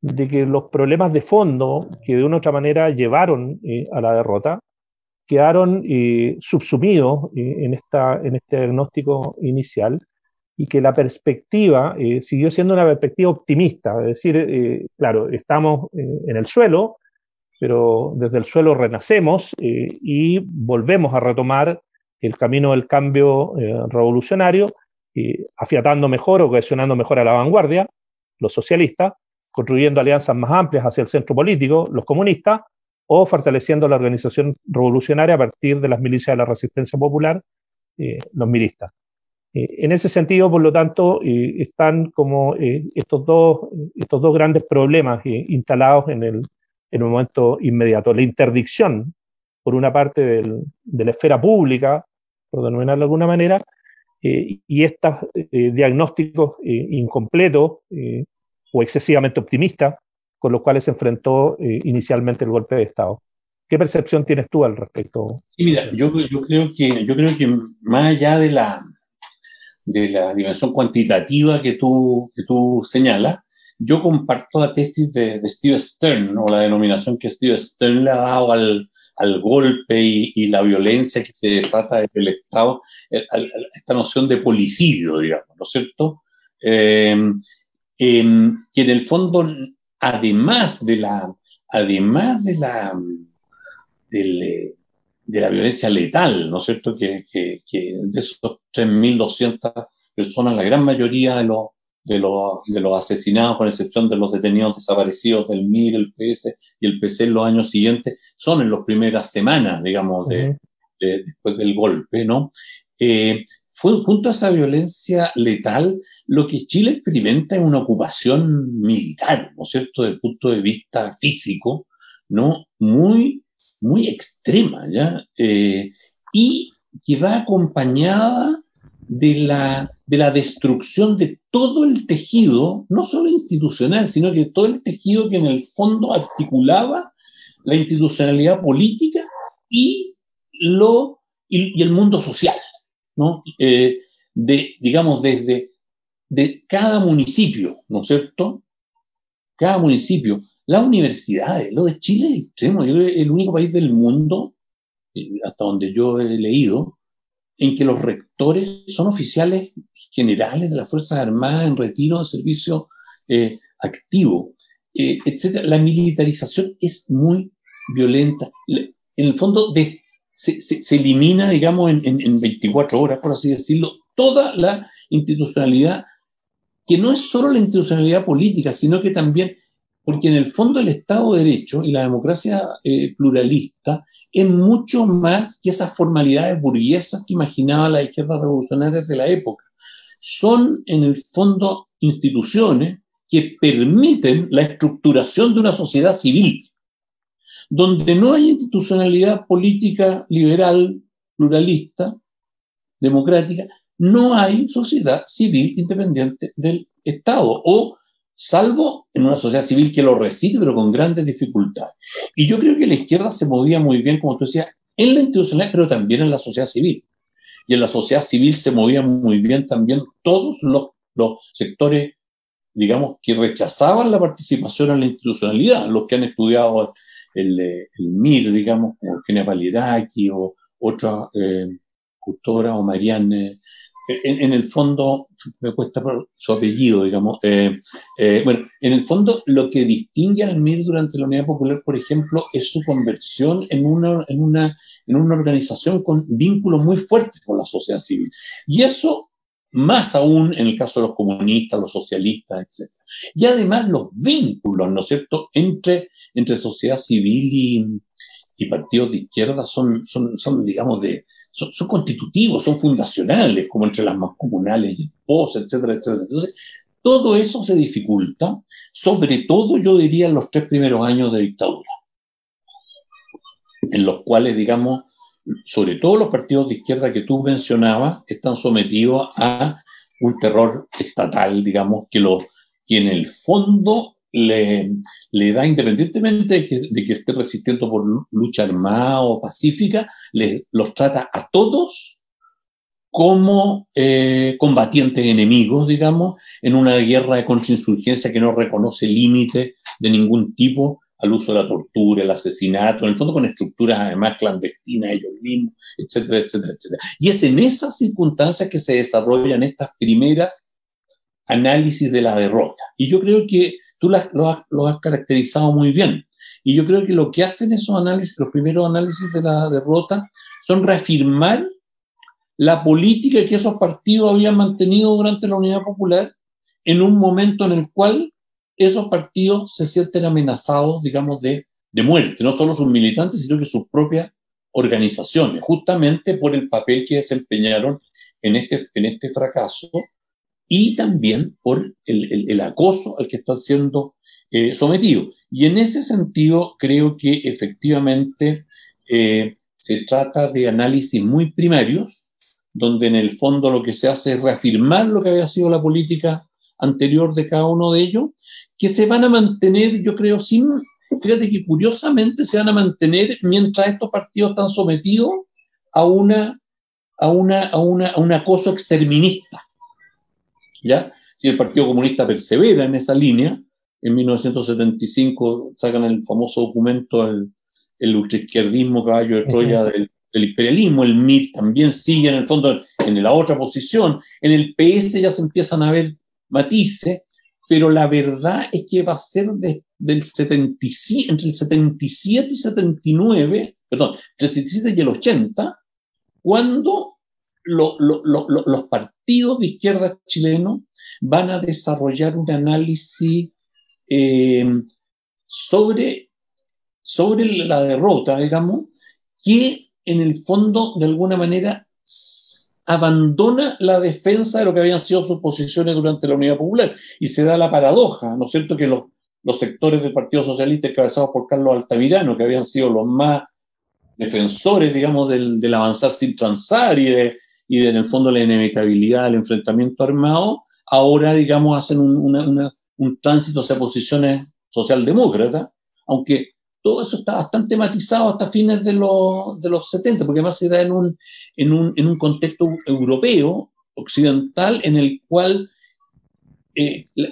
de que los problemas de fondo que de una u otra manera llevaron eh, a la derrota quedaron eh, subsumidos eh, en, esta, en este diagnóstico inicial y que la perspectiva siguió siendo una perspectiva optimista, es decir, claro, estamos en el suelo, pero desde el suelo renacemos y volvemos a retomar el camino del cambio revolucionario afiatando mejor o cohesionando mejor a la vanguardia, los socialistas, construyendo alianzas más amplias hacia el centro político, los comunistas, o fortaleciendo la organización revolucionaria a partir de las milicias de la resistencia popular, eh, los milistas. Eh, en ese sentido, por lo tanto, eh, están como estos, dos, estos dos grandes problemas instalados en el, en el momento inmediato. La interdicción, por una parte, del, de la esfera pública, por denominarlo de alguna manera, eh, y estos eh, diagnósticos eh, incompletos o excesivamente optimistas con los cuales se enfrentó inicialmente el golpe de Estado. ¿Qué percepción tienes tú al respecto? Sí, mira, yo, yo, creo que, yo creo que más allá de la, de la dimensión cuantitativa que tú, que tú señalas, yo comparto la tesis de, Steve Stern, o la denominación que Steve Stern le ha dado al, al golpe y, la violencia que se desata desde el Estado, eh, esta noción de policidio, digamos, ¿no es cierto? Em, em, que en el fondo, además de la, además de la, de, la violencia letal, ¿no es cierto? Que, que, que de esos 3.200 personas, la gran mayoría de los de los, de los asesinados, con excepción de los detenidos desaparecidos del MIR, el PS y el PC en los años siguientes, son en las primeras semanas, digamos, de, después del golpe, ¿no? Eh, fue junto a esa violencia letal lo que Chile experimenta es una ocupación militar, ¿no es cierto?, desde el punto de vista físico, ¿no? Muy, muy extrema, ¿ya? Eh, y que va acompañada de la, de la destrucción de todo el tejido, no solo institucional, sino que todo el tejido que en el fondo articulaba la institucionalidad política y, lo, y, el mundo social, ¿no? Eh, de, digamos, desde, de cada municipio, ¿no es cierto? Cada municipio. Las universidades, lo de Chile es extremo. Yo creo que el único país del mundo, eh, hasta donde yo he leído, en que los rectores son oficiales generales de las Fuerzas Armadas en retiro de servicio eh, activo, eh, etc. La militarización es muy violenta. En el fondo, se, elimina, digamos, en, en 24 horas, por así decirlo, toda la institucionalidad, que no es solo la institucionalidad política, sino que también porque en el fondo el Estado de Derecho y la democracia eh, pluralista es mucho más que esas formalidades burguesas que imaginaba la izquierda revolucionaria de la época. Son en el fondo instituciones que permiten la estructuración de una sociedad civil, donde no hay institucionalidad política liberal, pluralista, democrática, no hay sociedad civil independiente del Estado o salvo en una sociedad civil que lo reside, pero con grandes dificultades. Y yo creo que la izquierda se movía muy bien, como tú decías, en la institucionalidad, pero también en la sociedad civil. Y en la sociedad civil se movían muy bien también todos los, sectores, digamos, que rechazaban la participación en la institucionalidad, los que han estudiado el, MIR, digamos, como Eugenia Paliraki o otra eh, o Marianne en, el fondo, me cuesta su apellido, digamos, eh, eh, bueno, en el fondo lo que distingue al MIR durante la Unidad Popular, por ejemplo, es su conversión en una, en una, en una organización con vínculos muy fuertes con la sociedad civil. Y eso más aún en el caso de los comunistas, los socialistas, etc. Y además los vínculos, ¿no es cierto?, entre, entre sociedad civil y, y partidos de izquierda son, son, son digamos, de, son, constitutivos, son fundacionales, como entre las más comunales y el POS, etcétera, etcétera. Entonces, todo eso se dificulta, sobre todo yo diría en los tres primeros años de dictadura, en los cuales, digamos, sobre todo los partidos de izquierda que tú mencionabas, están sometidos a un terror estatal, digamos, que, lo, que en el fondo le, da, independientemente de que, de que, esté resistiendo por lucha armada o pacífica, le, los trata a todos como eh, combatientes enemigos, digamos, en una guerra de contrainsurgencia que no reconoce límite de ningún tipo al uso de la tortura, el asesinato, en el fondo con estructuras además clandestinas ellos mismos, etcétera, etcétera, etcétera. Y es en esas circunstancias que se desarrollan estas primeras análisis de la derrota. Y yo creo que tú lo, has, caracterizado muy bien. Y yo creo que lo que hacen esos análisis, los primeros análisis de la derrota, son reafirmar la política que esos partidos habían mantenido durante la Unidad Popular en un momento en el cual esos partidos se sienten amenazados, digamos, de, de muerte, no solo sus militantes, sino que sus propias organizaciones, justamente por el papel que desempeñaron en este, en este fracaso y también por el, acoso al que están siendo eh, sometidos. Y en ese sentido, creo que efectivamente eh, se trata de análisis muy primarios, donde en el fondo lo que se hace es reafirmar lo que había sido la política anterior de cada uno de ellos, que se van a mantener, yo creo, sin, fíjate que curiosamente se van a mantener mientras estos partidos están sometidos a una, a una, a una, a un acoso exterminista. ¿Ya? Si el Partido Comunista persevera en esa línea, en 1975 sacan el famoso documento, el, el ultraizquierdismo caballo de Troya del, imperialismo, el MIR también sigue en el fondo en la otra posición, en el PS ya se empiezan a ver matices, pero la verdad es que va a ser del 77, entre el 77 y 79, perdón, entre el 77 y el 80, cuando los partidos de izquierda chilenos van a desarrollar un análisis eh, sobre, sobre la derrota, digamos, que en el fondo, de alguna manera, abandona la defensa de lo que habían sido sus posiciones durante la Unidad Popular. Y se da la paradoja, ¿no es cierto?, que los, los sectores del Partido Socialista encabezados por Carlos Altamirano, que habían sido los más defensores, digamos, del, del avanzar sin transar y de, y en el fondo la inevitabilidad del enfrentamiento armado, ahora, digamos, hacen un, un tránsito hacia posiciones socialdemócratas, aunque todo eso está bastante matizado hasta fines de los, de los 70, porque además se da en un, en un, en un contexto europeo, occidental, en el cual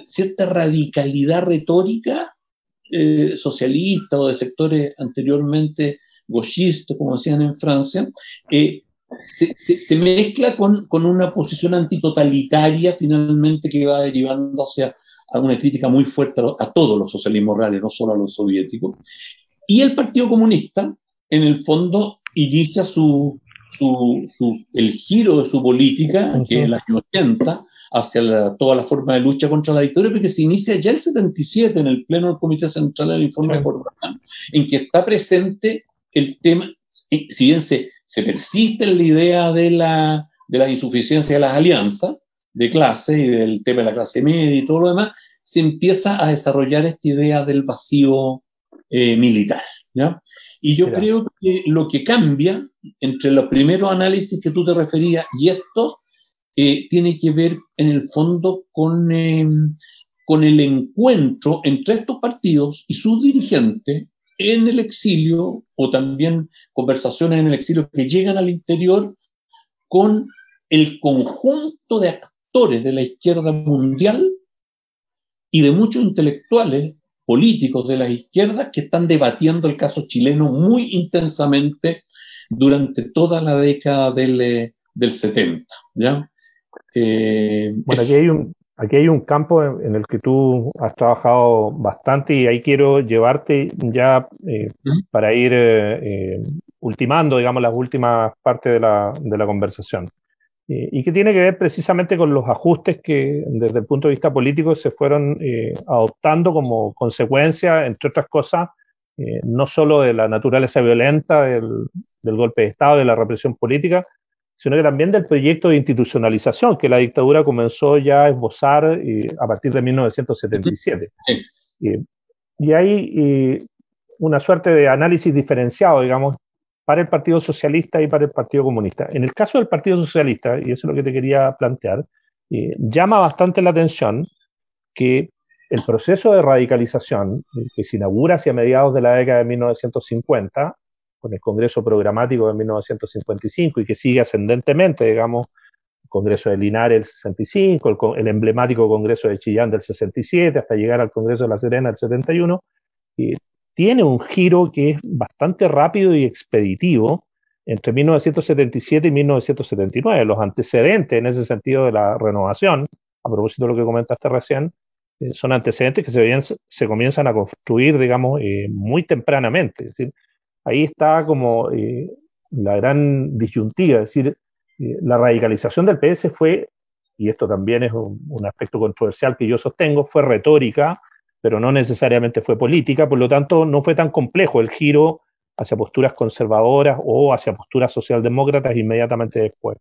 cierta radicalidad retórica socialista o de sectores anteriormente gauchistas, como decían en Francia, se, mezcla con, con, una posición antitotalitaria finalmente que va derivando hacia una crítica muy fuerte a, todos los socialismos reales, no solo a los soviéticos. Y el Partido Comunista, en el fondo, inicia su, su, su, el giro de su política, que es el año 80, hacia toda la forma de lucha contra la dictadura, porque se inicia ya el 77 en el Pleno del Comité Central del Informe sí. en que está presente el tema, si bien se, se persiste en la idea de la, de la insuficiencia de las alianzas de clase y del tema de la clase media y todo lo demás, se empieza a desarrollar esta idea del vacío eh, militar. ¿ya? Y yo creo que lo que cambia entre los primeros análisis que tú te referías y estos eh, tiene que ver en el fondo con, em, con el encuentro entre estos partidos y sus dirigentes en el exilio o también conversaciones en el exilio que llegan al interior con el conjunto de actores de la izquierda mundial y de muchos intelectuales políticos de la izquierda que están debatiendo el caso chileno muy intensamente durante toda la década del, eh, del 70. ¿ya? Eh, bueno, aquí hay un, Aquí hay un campo en, el que tú has trabajado bastante y ahí quiero llevarte ya eh, para ir eh, eh, ultimando, digamos, las últimas partes de la, de la conversación. y que tiene que ver precisamente con los ajustes que desde el punto de vista político se fueron adoptando como consecuencia, entre otras cosas, no solo de la naturaleza violenta del, del golpe de Estado, de la represión política, sino que también del proyecto de institucionalización que la dictadura comenzó ya a esbozar eh, a partir de 1977. y hay eh, una suerte de análisis diferenciado, digamos, para el Partido Socialista y para el Partido Comunista. En el caso del Partido Socialista, y eso es lo que te quería plantear, eh, llama bastante la atención que el proceso de radicalización que se inaugura hacia mediados de la década de 1950 con el Congreso Programático de 1955 y que sigue ascendentemente, digamos, el Congreso de Linares del 65, el, emblemático Congreso de Chillán del 67, hasta llegar al Congreso de La Serena del 71, y tiene un giro que es bastante rápido y expeditivo entre 1977 y 1979. Los antecedentes en ese sentido de la renovación, a propósito de lo que comentaste recién, eh, son antecedentes que se, se comienzan a construir, digamos, eh, muy tempranamente. Es decir, ahí está como eh, la gran disyuntiva, es decir, eh, la radicalización del PS fue, y esto también es un, aspecto controversial que yo sostengo, fue retórica, pero no necesariamente fue política, por lo tanto no fue tan complejo el giro hacia posturas conservadoras o hacia posturas socialdemócratas inmediatamente después.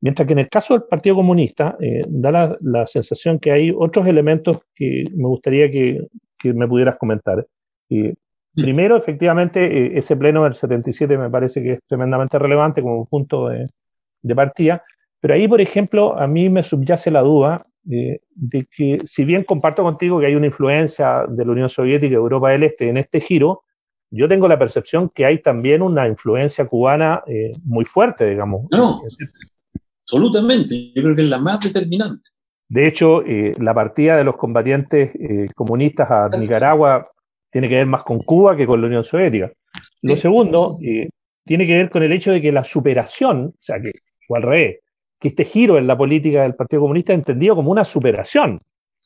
Mientras que en el caso del Partido Comunista eh, da la, sensación que hay otros elementos que me gustaría que, me pudieras comentar. Mm. Primero, efectivamente, eh, ese pleno del 77 me parece que es tremendamente relevante como punto de, partida, pero ahí, por ejemplo, a mí me subyace la duda eh, de que, si bien comparto contigo que hay una influencia de la Unión Soviética y Europa del Este en este giro, yo tengo la percepción que hay también una influencia cubana eh, muy fuerte, digamos. No, absolutamente. Yo creo que es la más determinante. De hecho, la partida de los combatientes comunistas a Nicaragua tiene que ver más con Cuba que con la Unión Soviética. Lo segundo eh, tiene que ver con el hecho de que la superación, o sea, que, o al revés, que este giro en la política del Partido Comunista es entendido como una superación,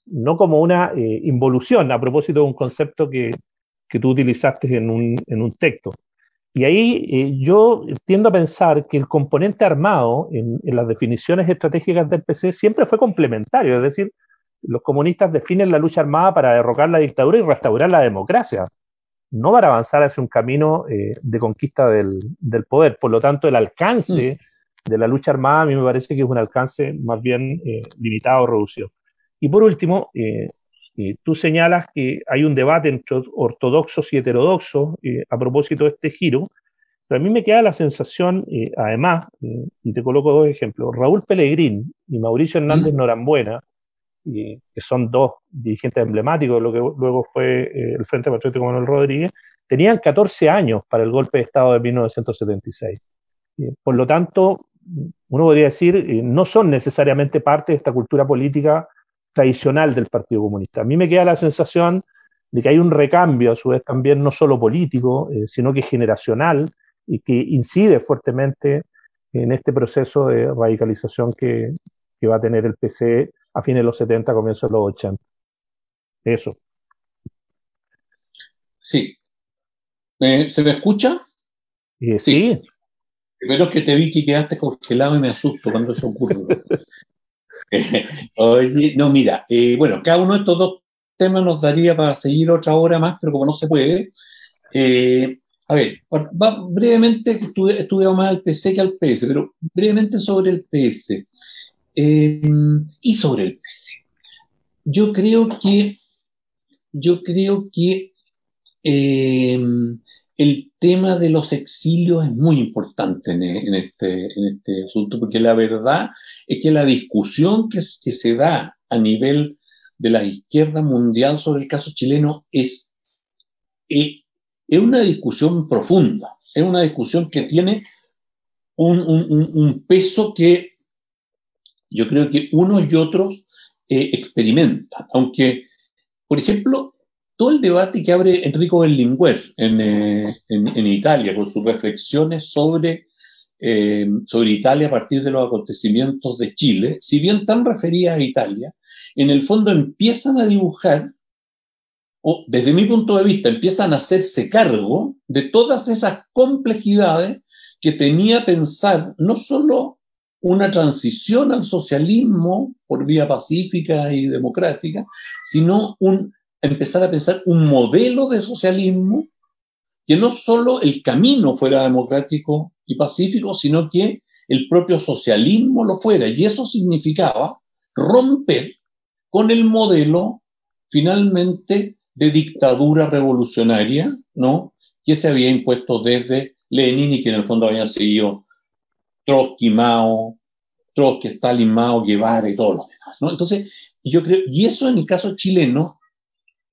no como una eh, involución, a propósito de un concepto que, que tú utilizaste en un, en un texto. Y ahí eh, yo tiendo a pensar que el componente armado en, en, las definiciones estratégicas del PC siempre fue complementario, es decir, los comunistas definen la lucha armada para derrocar la dictadura y restaurar la democracia, no para avanzar hacia un camino eh, de conquista del, poder. Por lo tanto, el alcance mm. de la lucha armada a mí me parece que es un alcance más bien eh, limitado o reducido. Y por último, eh, tú señalas que hay un debate entre ortodoxos y heterodoxos a propósito de este giro, pero a mí me queda la sensación, además, y te coloco dos ejemplos, Raúl Pellegrín y Mauricio Hernández mm. Norambuena, y, que son dos dirigentes emblemáticos lo que luego fue eh, el Frente Patriótico Manuel Rodríguez, tenían 14 años para el golpe de Estado de 1976. por lo tanto, uno podría decir, eh, no son necesariamente parte de esta cultura política tradicional del Partido Comunista. A mí me queda la sensación de que hay un recambio, a su vez también no solo político, eh, sino que generacional, y que incide fuertemente en este proceso de radicalización que, que va a tener el PC a fines de los 70, comienzos de los 80. Eso. Sí. ¿Se me escucha? sí. sí. Primero que te vi que quedaste congelado y me asusto cuando eso ocurre. Oye, no, mira, eh, bueno, cada uno de estos dos temas nos daría para seguir otra hora más, pero como no se puede, eh, a ver, brevemente, he estudiado más al PC que al PS, pero brevemente sobre el PS eh, y sobre el PC. Yo creo que, yo creo que el tema de los exilios es muy importante en, este, en este asunto, porque la verdad es que la discusión que, se da a nivel de la izquierda mundial sobre el caso chileno es, eh, es, una discusión profunda, es una discusión que tiene un, peso que yo creo que unos y otros eh, experimentan. Aunque, por ejemplo, todo el debate que abre Enrico Berlinguer en, eh, Italia con sus reflexiones sobre, eh, sobre Italia a partir de los acontecimientos de Chile, si bien tan refería a Italia, en el fondo empiezan a dibujar, o desde mi punto de vista, empiezan a hacerse cargo de todas esas complejidades que tenía pensar no solo una transición al socialismo por vía pacífica y democrática, sino un empezar a pensar un modelo de socialismo que no solo el camino fuera democrático y pacífico, sino que el propio socialismo lo fuera. Y eso significaba romper con el modelo finalmente de dictadura revolucionaria, ¿no? Que se había impuesto desde Lenin y que en el fondo habían seguido Trotsky, Mao, Trotsky, Stalin, Mao, Guevara y todos los demás, ¿no? Entonces, yo creo, y eso en el caso chileno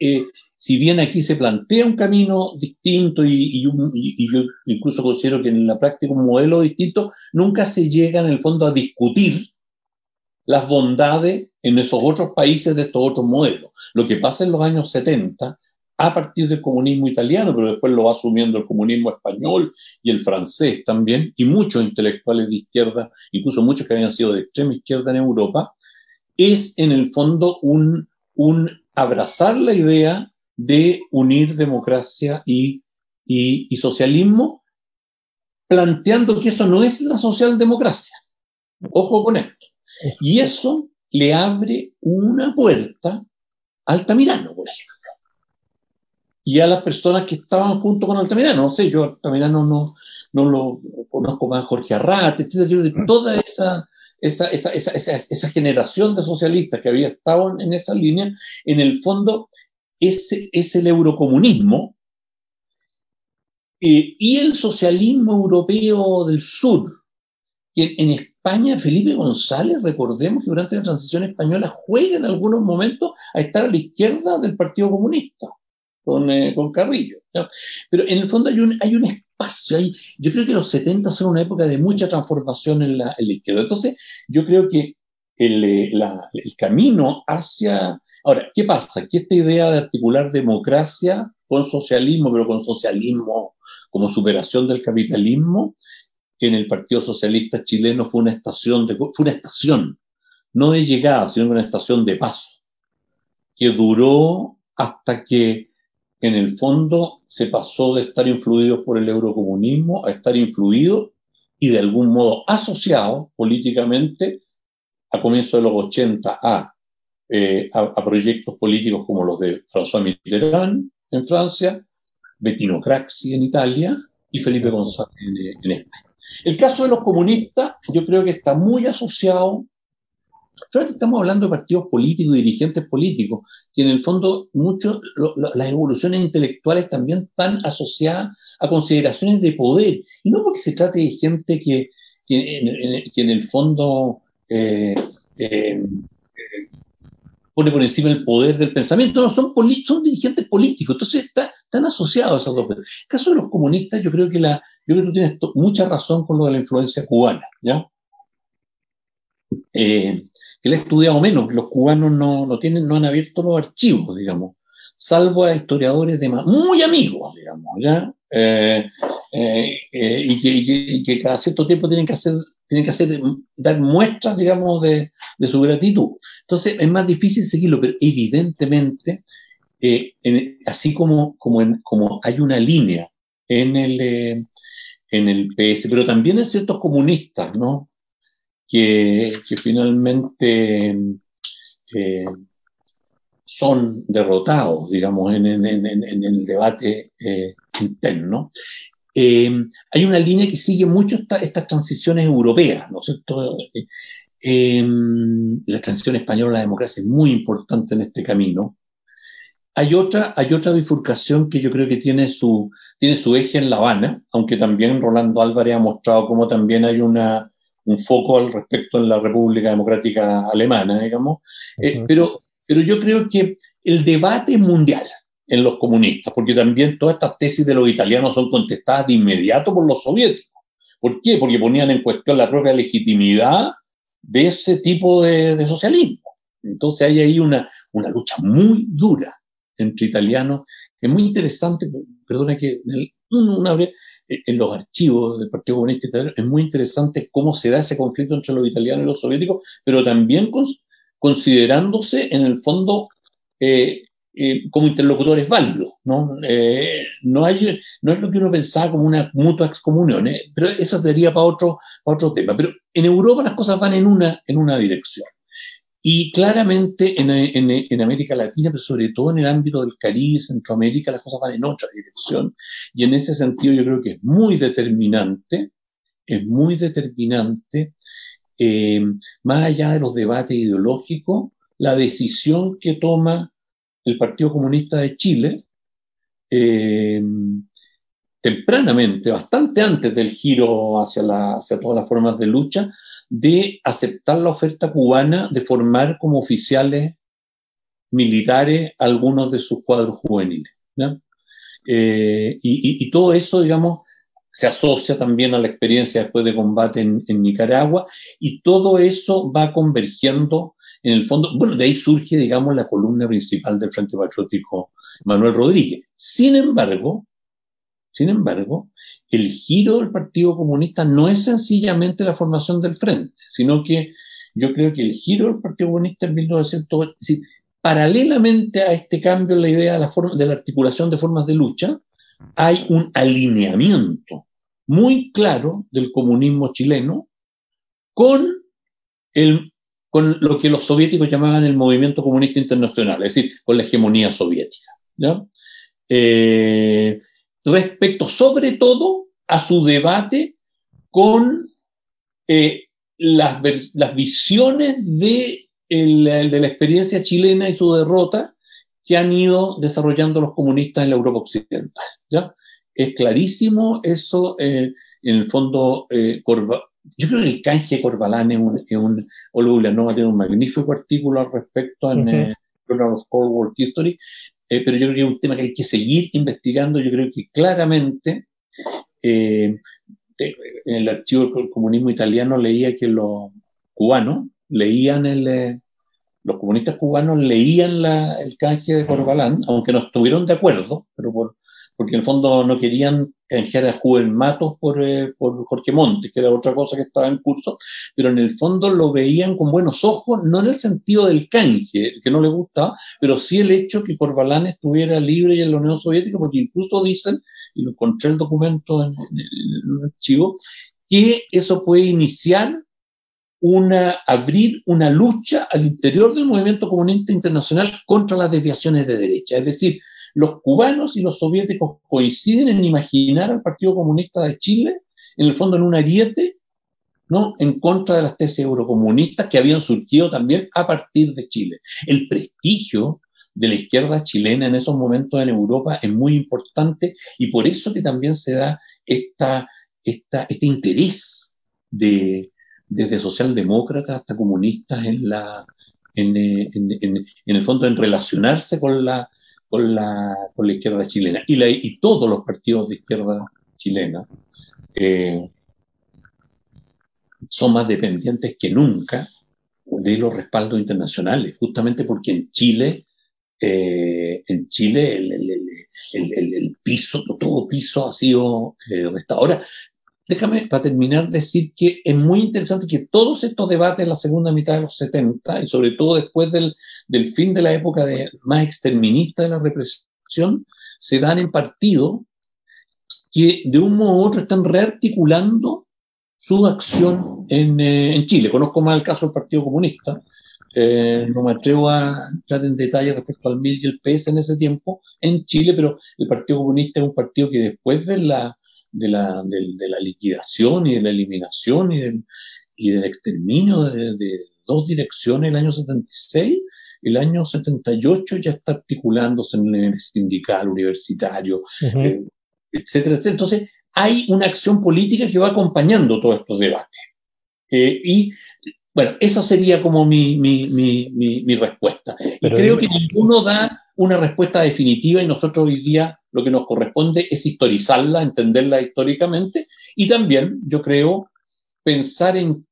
eh, si bien aquí se plantea un camino distinto y, yo incluso considero que en la práctica un modelo distinto, nunca se llega en el fondo a discutir las bondades en esos otros países de estos otros modelos. Lo que pasa en los años 70, a partir del comunismo italiano, pero después lo va asumiendo el comunismo español y el francés también, y muchos intelectuales de izquierda, incluso muchos que habían sido de extrema izquierda en Europa, es en el fondo un, abrazar la idea de unir democracia y, y, socialismo, planteando que eso no es la socialdemocracia. Ojo con esto. Y eso le abre una puerta a Altamirano, por ejemplo. Y a las personas que estaban junto con Altamirano. No sé, yo Altamirano no, no lo conozco más Jorge Arrate, etc. Toda esa esa, esa, esa, esa, generación de socialistas que había estado en esa línea, en el fondo es, es el eurocomunismo eh, y el socialismo europeo del sur. Que en España, Felipe González, recordemos que durante la transición española juega en algunos momentos a estar a la izquierda del Partido Comunista, con, eh, con Carrillo. Pero en el fondo hay un, hay un yo creo que los 70 son una época de mucha transformación en la, izquierda. Entonces, yo creo que el, eh, el camino hacia... Ahora, ¿qué pasa? Que esta idea de articular democracia con socialismo, pero con socialismo como superación del capitalismo, en el Partido Socialista chileno fue una estación, de, fue una estación, no de llegada, sino una estación de paso, que duró hasta que en el fondo se pasó de estar influidos por el eurocomunismo a estar influidos y de algún modo asociados políticamente a comienzos de los 80 eh, a, a, proyectos políticos como los de François Mitterrand en Francia, Bettino Craxi en Italia y Felipe González en España. El caso de los comunistas yo creo que está muy asociado estamos hablando de partidos políticos y dirigentes políticos, que en el fondo las evoluciones intelectuales también están asociadas a consideraciones de poder. Y no porque se trate de gente que, en, el fondo eh, eh, pone por encima el poder del pensamiento, no, son, son dirigentes políticos, entonces están asociados a esos dos. En el caso de los comunistas, yo creo que, la, yo creo que tú tienes mucha razón con lo de la influencia cubana, ¿ya? Eh, él ha estudiado menos. Los cubanos no, no, tienen, no han abierto los archivos, digamos, salvo a historiadores de muy amigos, digamos, ¿ya? Eh, eh, y, que, y, que, cada cierto tiempo tienen que hacer, tienen que hacer, dar muestras, digamos, de, de su gratitud. Entonces es más difícil seguirlo, pero evidentemente, en, así como, como, como hay una línea en el, en el PS, pero también en ciertos comunistas, ¿no? Que, que finalmente eh, son derrotados, digamos, en, en, en, en el debate eh, interno. Eh, hay una línea que sigue mucho esta, estas transiciones europeas, ¿no es cierto? la transición española a la democracia es muy importante en este camino. Hay otra, hay otra bifurcación que yo creo que tiene su, tiene su eje en La Habana, aunque también Rolando Álvarez ha mostrado cómo también hay una, un foco al respecto en la República Democrática Alemana, digamos. Eh, pero, pero yo creo que el debate mundial en los comunistas, porque también todas estas tesis de los italianos son contestadas de inmediato por los soviéticos. ¿Por qué? Porque ponían en cuestión la propia legitimidad de ese tipo de, de socialismo. Entonces hay ahí una, una lucha muy dura entre italianos. Es muy interesante, perdona que en los archivos del Partido Comunista Italiano es muy interesante cómo se da ese conflicto entre los italianos y los soviéticos, pero también considerándose en el fondo eh, eh, como interlocutores válidos. ¿no? Eh, no, hay, no es lo que uno pensaba como una mutua excomunión, pero eso sería para otro, para otro tema. Pero en Europa las cosas van en una, en una dirección. Y claramente en, en, América Latina, pero sobre todo en el ámbito del Caribe, Centroamérica, las cosas van en otra dirección. Y en ese sentido yo creo que es muy determinante, es muy determinante, eh, más allá de los debates ideológicos, la decisión que toma el Partido Comunista de Chile, eh, tempranamente, bastante antes del giro hacia, la, todas las formas de lucha, de aceptar la oferta cubana de formar como oficiales militares algunos de sus cuadros juveniles. Eh, y, y, todo eso, digamos, se asocia también a la experiencia después de combate en, en, Nicaragua y todo eso va convergiendo en el fondo. Bueno, de ahí surge, digamos, la columna principal del Frente Patriótico Manuel Rodríguez. Sin embargo, sin embargo, el giro del Partido Comunista no es sencillamente la formación del frente, sino que yo creo que el giro del Partido Comunista en 1900, es paralelamente a este cambio en la idea de la, forma, de la articulación de formas de lucha, hay un alineamiento muy claro del comunismo chileno con, el, con lo que los soviéticos llamaban el movimiento comunista internacional, es decir, con la hegemonía soviética. ¿ya? Eh, respecto sobre todo a su debate con eh, las, las, visiones de, el, de la experiencia chilena y su derrota que han ido desarrollando los comunistas en la Europa occidental. ¿ya? Es clarísimo eso, eh, en el fondo, eh, yo creo que el canje de Corbalán es un, es un tiene un magnífico artículo al respecto en uh Journal of Cold War History, eh, pero yo creo que es un tema que hay que seguir investigando. Yo creo que claramente eh, en el archivo del comunismo italiano leía que los cubanos leían el, eh, los comunistas cubanos leían el canje de Corbalán, aunque no estuvieron de acuerdo, pero por, porque en el fondo no querían canjear a Juven Matos por, eh, por Jorge Montes, que era otra cosa que estaba en curso, pero en el fondo lo veían con buenos ojos, no en el sentido del canje, que no le gustaba, pero sí el hecho que Corbalán estuviera libre y en la Unión Soviética, porque incluso dicen, y lo encontré el documento en, en, en el archivo, que eso puede iniciar una, abrir una lucha al interior del movimiento comunista internacional contra las desviaciones de derecha. Es decir, los cubanos y los soviéticos coinciden en imaginar al Partido Comunista de Chile, en el fondo en un ariete, ¿no? en contra de las tesis eurocomunistas que habían surgido también a partir de Chile. El prestigio de la izquierda chilena en esos momentos en Europa es muy importante y por eso que también se da esta, esta, este interés de, desde socialdemócratas hasta comunistas en, la, en, en, el fondo en relacionarse con la, con la, con la izquierda chilena. Y, la, y todos los partidos de izquierda chilena eh, son más dependientes que nunca de los respaldos internacionales, justamente porque en Chile, eh, en Chile el, el, el, piso, todo piso ha sido eh, restaurado. Ahora, déjame para terminar decir que es muy interesante que todos estos debates en la segunda mitad de los 70 y sobre todo después del, fin de la época de, más exterminista de la represión, se dan en partido que de un modo u otro están rearticulando su acción en, eh, Chile. Conozco más el caso del Partido Comunista, eh, no me atrevo a entrar en detalle respecto al MIL y el PS en ese tiempo en Chile, pero el Partido Comunista es un partido que después de la, de la, de, la liquidación y de la eliminación y del, y del exterminio de, dos direcciones el año 76, el año 78 ya está articulándose en el sindical, universitario, eh, etcétera, etcétera. Entonces, hay una acción política que va acompañando todos estos debates. Eh, y bueno, esa sería como mi, mi, mi, mi respuesta. y creo que ninguno da una respuesta definitiva y nosotros hoy día lo que nos corresponde es historizarla, entenderla históricamente y también, yo creo, pensar en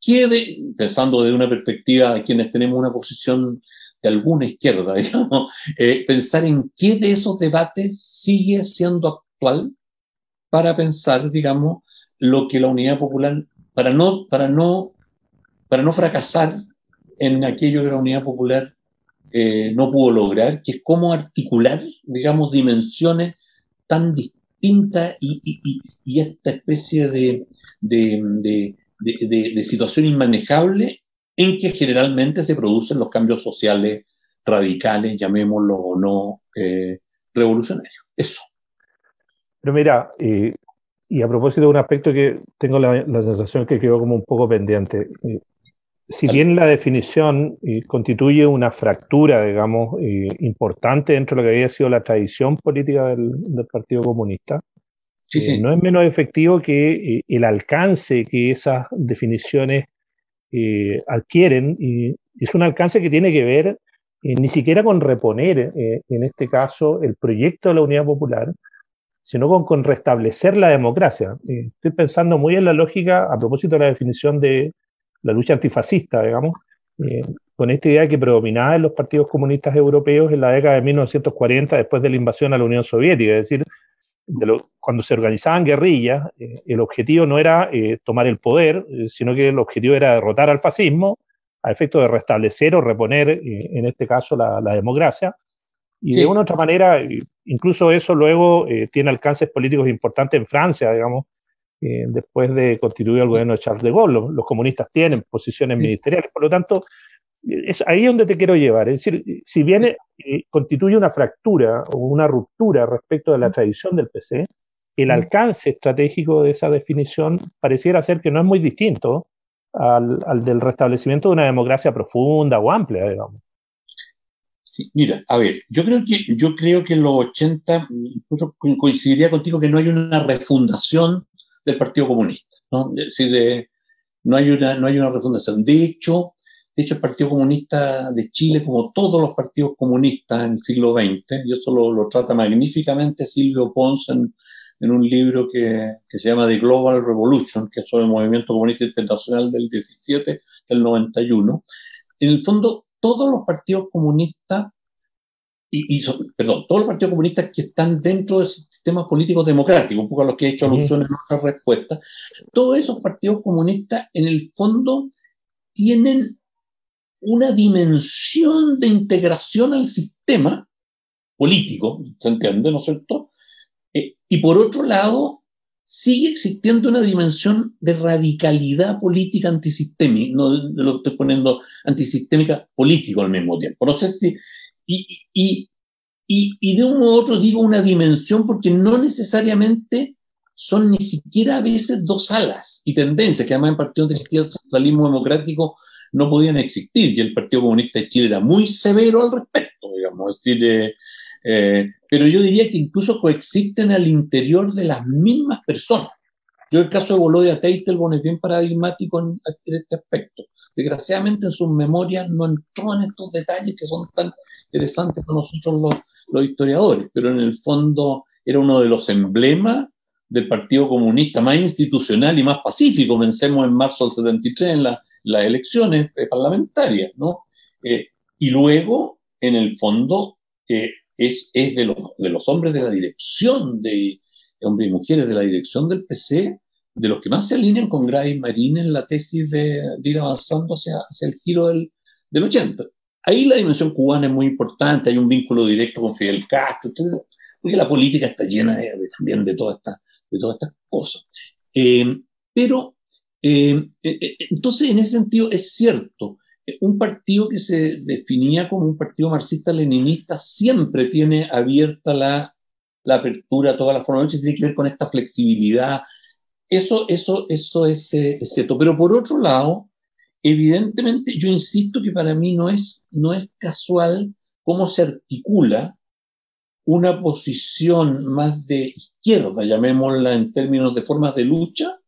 qué, de, pensando desde una perspectiva de quienes tenemos una posición de alguna izquierda, digamos, eh, pensar en qué de esos debates sigue siendo actual para pensar, digamos, lo que la unidad popular, para no, para no para no fracasar en aquello que la Unidad Popular eh, no pudo lograr, que es cómo articular, digamos, dimensiones tan distintas y, esta especie de, de, situación inmanejable en que generalmente se producen los cambios sociales radicales, llamémoslo o no, eh, revolucionarios. Eso. Pero mira, eh, y a propósito de un aspecto que tengo la, la, sensación que quedó como un poco pendiente, si bien la definición eh, constituye una fractura, digamos, eh, importante dentro de lo que había sido la tradición política del, Partido Comunista, eh, no es menos efectivo que el alcance que esas definiciones adquieren, y es un alcance que tiene que ver ni siquiera con reponer, en este caso, el proyecto de la Unidad Popular, sino con, con restablecer la democracia. estoy pensando muy en la lógica, a propósito de la definición de, la lucha antifascista, digamos, eh, con esta idea que predominaba en los partidos comunistas europeos en la década de 1940, después de la invasión a la Unión Soviética. Es decir, cuando se organizaban guerrillas, eh, el objetivo no era eh, tomar el poder, sino que el objetivo era derrotar al fascismo a efecto de restablecer o reponer, en este caso, la, democracia. Y de una u otra manera, incluso eso luego tiene alcances políticos importantes en Francia, digamos, eh, después de constituir el gobierno de Charles de Gaulle. Los, comunistas tienen posiciones ministeriales, por lo tanto, es ahí donde te quiero llevar. Es decir, si bien eh, constituye una fractura o una ruptura respecto de la tradición del PC, el alcance estratégico de esa definición pareciera ser que no es muy distinto al, al del restablecimiento de una democracia profunda o amplia, digamos. Sí, mira, a ver, yo creo que, yo creo que en los 80, incluso coincidiría contigo que no hay una refundación del Partido Comunista. ¿no? Es decir, no, hay una, no hay una refundación. De hecho, de hecho, el Partido Comunista de Chile, como todos los partidos comunistas en el siglo XX, y eso lo, trata magníficamente Silvio Pons en, en un libro que, que, se llama The Global Revolution, que es sobre el movimiento comunista internacional del 17 del 91. En el fondo, todos los partidos comunistas y, perdón, todos los partidos comunistas que están dentro del sistema político democrático, un poco a los que he hecho alusión en nuestra respuesta, todos esos partidos comunistas en el fondo tienen una dimensión de integración al sistema político, ¿se entiende, no es cierto? Eh, y por otro lado, sigue existiendo una dimensión de radicalidad política antisistémica, no lo estoy poniendo antisistémica político al mismo tiempo. No sé si y, y, y, de un modo u otro digo una dimensión porque no necesariamente son ni siquiera a veces dos alas y tendencias, que además en partidos de el socialismo democrático no podían existir, y el Partido Comunista de Chile era muy severo al respecto, digamos, es decir, eh, eh, pero yo diría que incluso coexisten al interior de las mismas personas. Yo el caso de Bolodia Teitelborn es bien paradigmático en, este aspecto. Desgraciadamente en sus memorias no entró en estos detalles que son tan interesantes para nosotros los, historiadores, pero en el fondo era uno de los emblemas del Partido Comunista más institucional y más pacífico. Pensemos en marzo del 73, en la, las elecciones eh, parlamentarias, ¿no? Eh, y luego, en el fondo, es, es de, los, de los hombres de la dirección, de hombres y mujeres de la dirección del PC, de los que más se alinean con Gray Marín en la tesis de, ir avanzando hacia, hacia el giro del, del 80. Ahí la dimensión cubana es muy importante, hay un vínculo directo con Fidel Castro, etc. Porque la política está llena de, también de todas estas de todas estas cosas. Eh, pero, eh, eh, entonces, en ese sentido, es cierto, un partido que se definía como un partido marxista-leninista siempre tiene abierta la, la apertura a todas las formas, tiene que ver con esta flexibilidad. Eso, eso, eso es, es cierto. Pero por otro lado, evidentemente, yo insisto que para mí no es, no es casual cómo se articula una posición más de izquierda, llamémosla en términos de formas de lucha,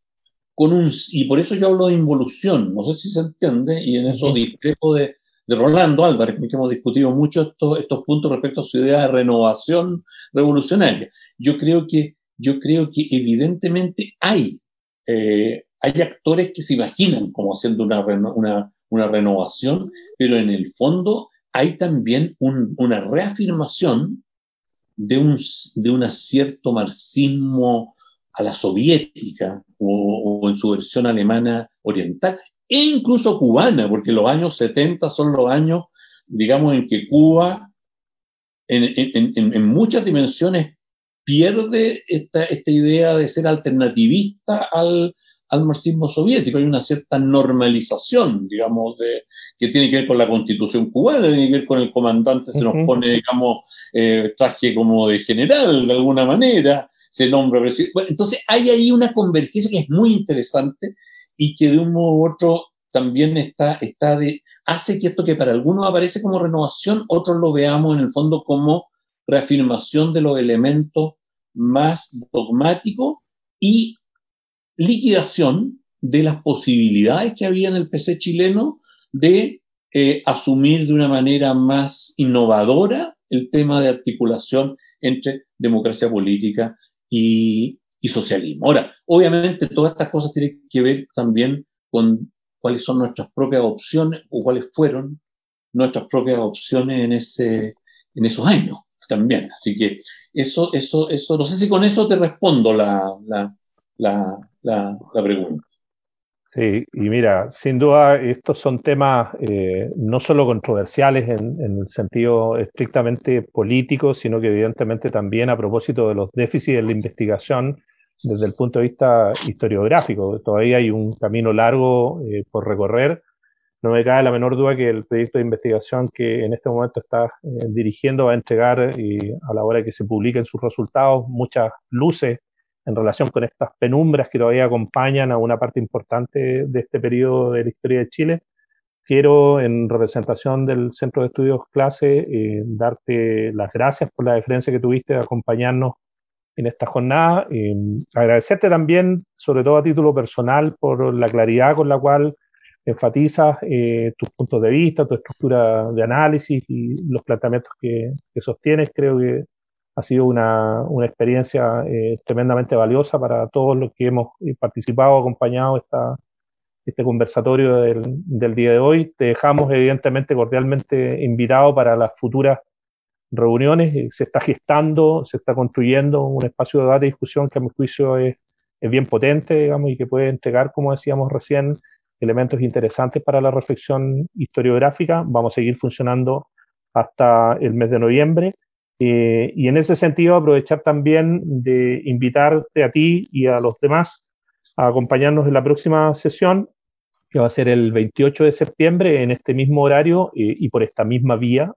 con un, y por eso yo hablo de involución, no sé si se entiende, y en eso discrepo de, de Rolando Álvarez, que hemos discutido mucho estos, estos puntos respecto a su idea de renovación revolucionaria. Yo creo que, yo creo que evidentemente hay eh, hay actores que se imaginan como haciendo una, una, renovación, pero en el fondo hay también una reafirmación de un de cierto marxismo a la soviética o, en su versión alemana oriental e incluso cubana, porque los años 70 son los años, digamos, en que Cuba en, en muchas dimensiones pierde esta, esta idea de ser alternativista al, al marxismo soviético. Hay una cierta normalización, digamos, de, que tiene que ver con la constitución cubana, tiene que ver con el comandante, se nos pone, digamos, eh, traje como de general, de alguna manera, se nombra presidente. Bueno, entonces hay ahí una convergencia que es muy interesante y que de un modo u otro también está, está de, hace que esto que para algunos aparece como renovación, otros lo veamos en el fondo como reafirmación de los elementos más dogmáticos y liquidación de las posibilidades que había en el PC chileno de eh, asumir de una manera más innovadora el tema de articulación entre democracia política y, y socialismo. Ahora, obviamente todas estas cosas tienen que ver también con cuáles son nuestras propias opciones o cuáles fueron nuestras propias opciones en, ese, en esos años también. Así que eso, eso, eso, no sé si con eso te respondo la, la, la, la, pregunta. Sí, y mira, sin duda estos son temas eh, no solo controversiales en, el sentido estrictamente político, sino que evidentemente también a propósito de los déficits de la investigación desde el punto de vista historiográfico. Todavía hay un camino largo eh, por recorrer. No me cabe la menor duda que el proyecto de investigación que en este momento está eh, dirigiendo va a entregar a la hora que se publiquen sus resultados muchas luces en relación con estas penumbras que todavía acompañan a una parte importante de este periodo de la historia de Chile. Quiero, en representación del Centro de Estudios Clase, eh, darte las gracias por la deferencia que tuviste de acompañarnos en esta jornada. Eh, agradecerte también, sobre todo a título personal, por la claridad con la cual enfatizas eh, tus puntos de vista, tu estructura de análisis y los planteamientos que, sostienes. Creo que ha sido una, una experiencia eh, tremendamente valiosa para todos los que hemos eh, participado, acompañado esta, este conversatorio del, del, día de hoy. Te dejamos evidentemente cordialmente invitado para las futuras reuniones. Eh, se está gestando, se está construyendo un espacio de debate y discusión que a mi juicio es, es bien potente, digamos, y que puede entregar, como decíamos recién, elementos interesantes para la reflexión historiográfica. Vamos a seguir funcionando hasta el mes de noviembre eh, y en ese sentido, aprovechar también de invitarte a ti y a los demás a acompañarnos en la próxima sesión, que va a ser el 28 de septiembre, en este mismo horario eh, y por esta misma vía,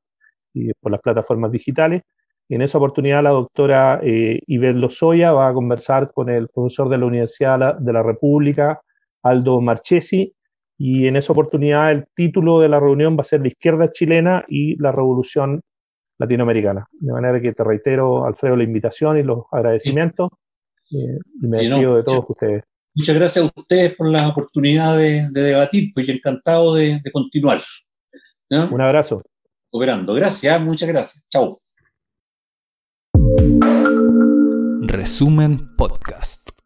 y por las plataformas digitales. En esa oportunidad, la doctora eh, Lozoya va a conversar con el profesor de la Universidad de la República, Aldo Marchesi, y en esa oportunidad el título de la reunión va a ser La izquierda chilena y la revolución latinoamericana. De manera que te reitero, Alfredo, la invitación y los agradecimientos eh, y me despido de todos ustedes. Muchas gracias a ustedes por la oportunidad de, debatir, pues encantado de, continuar. Un abrazo. Operando. Gracias, muchas gracias. Chao. Resumen Podcast.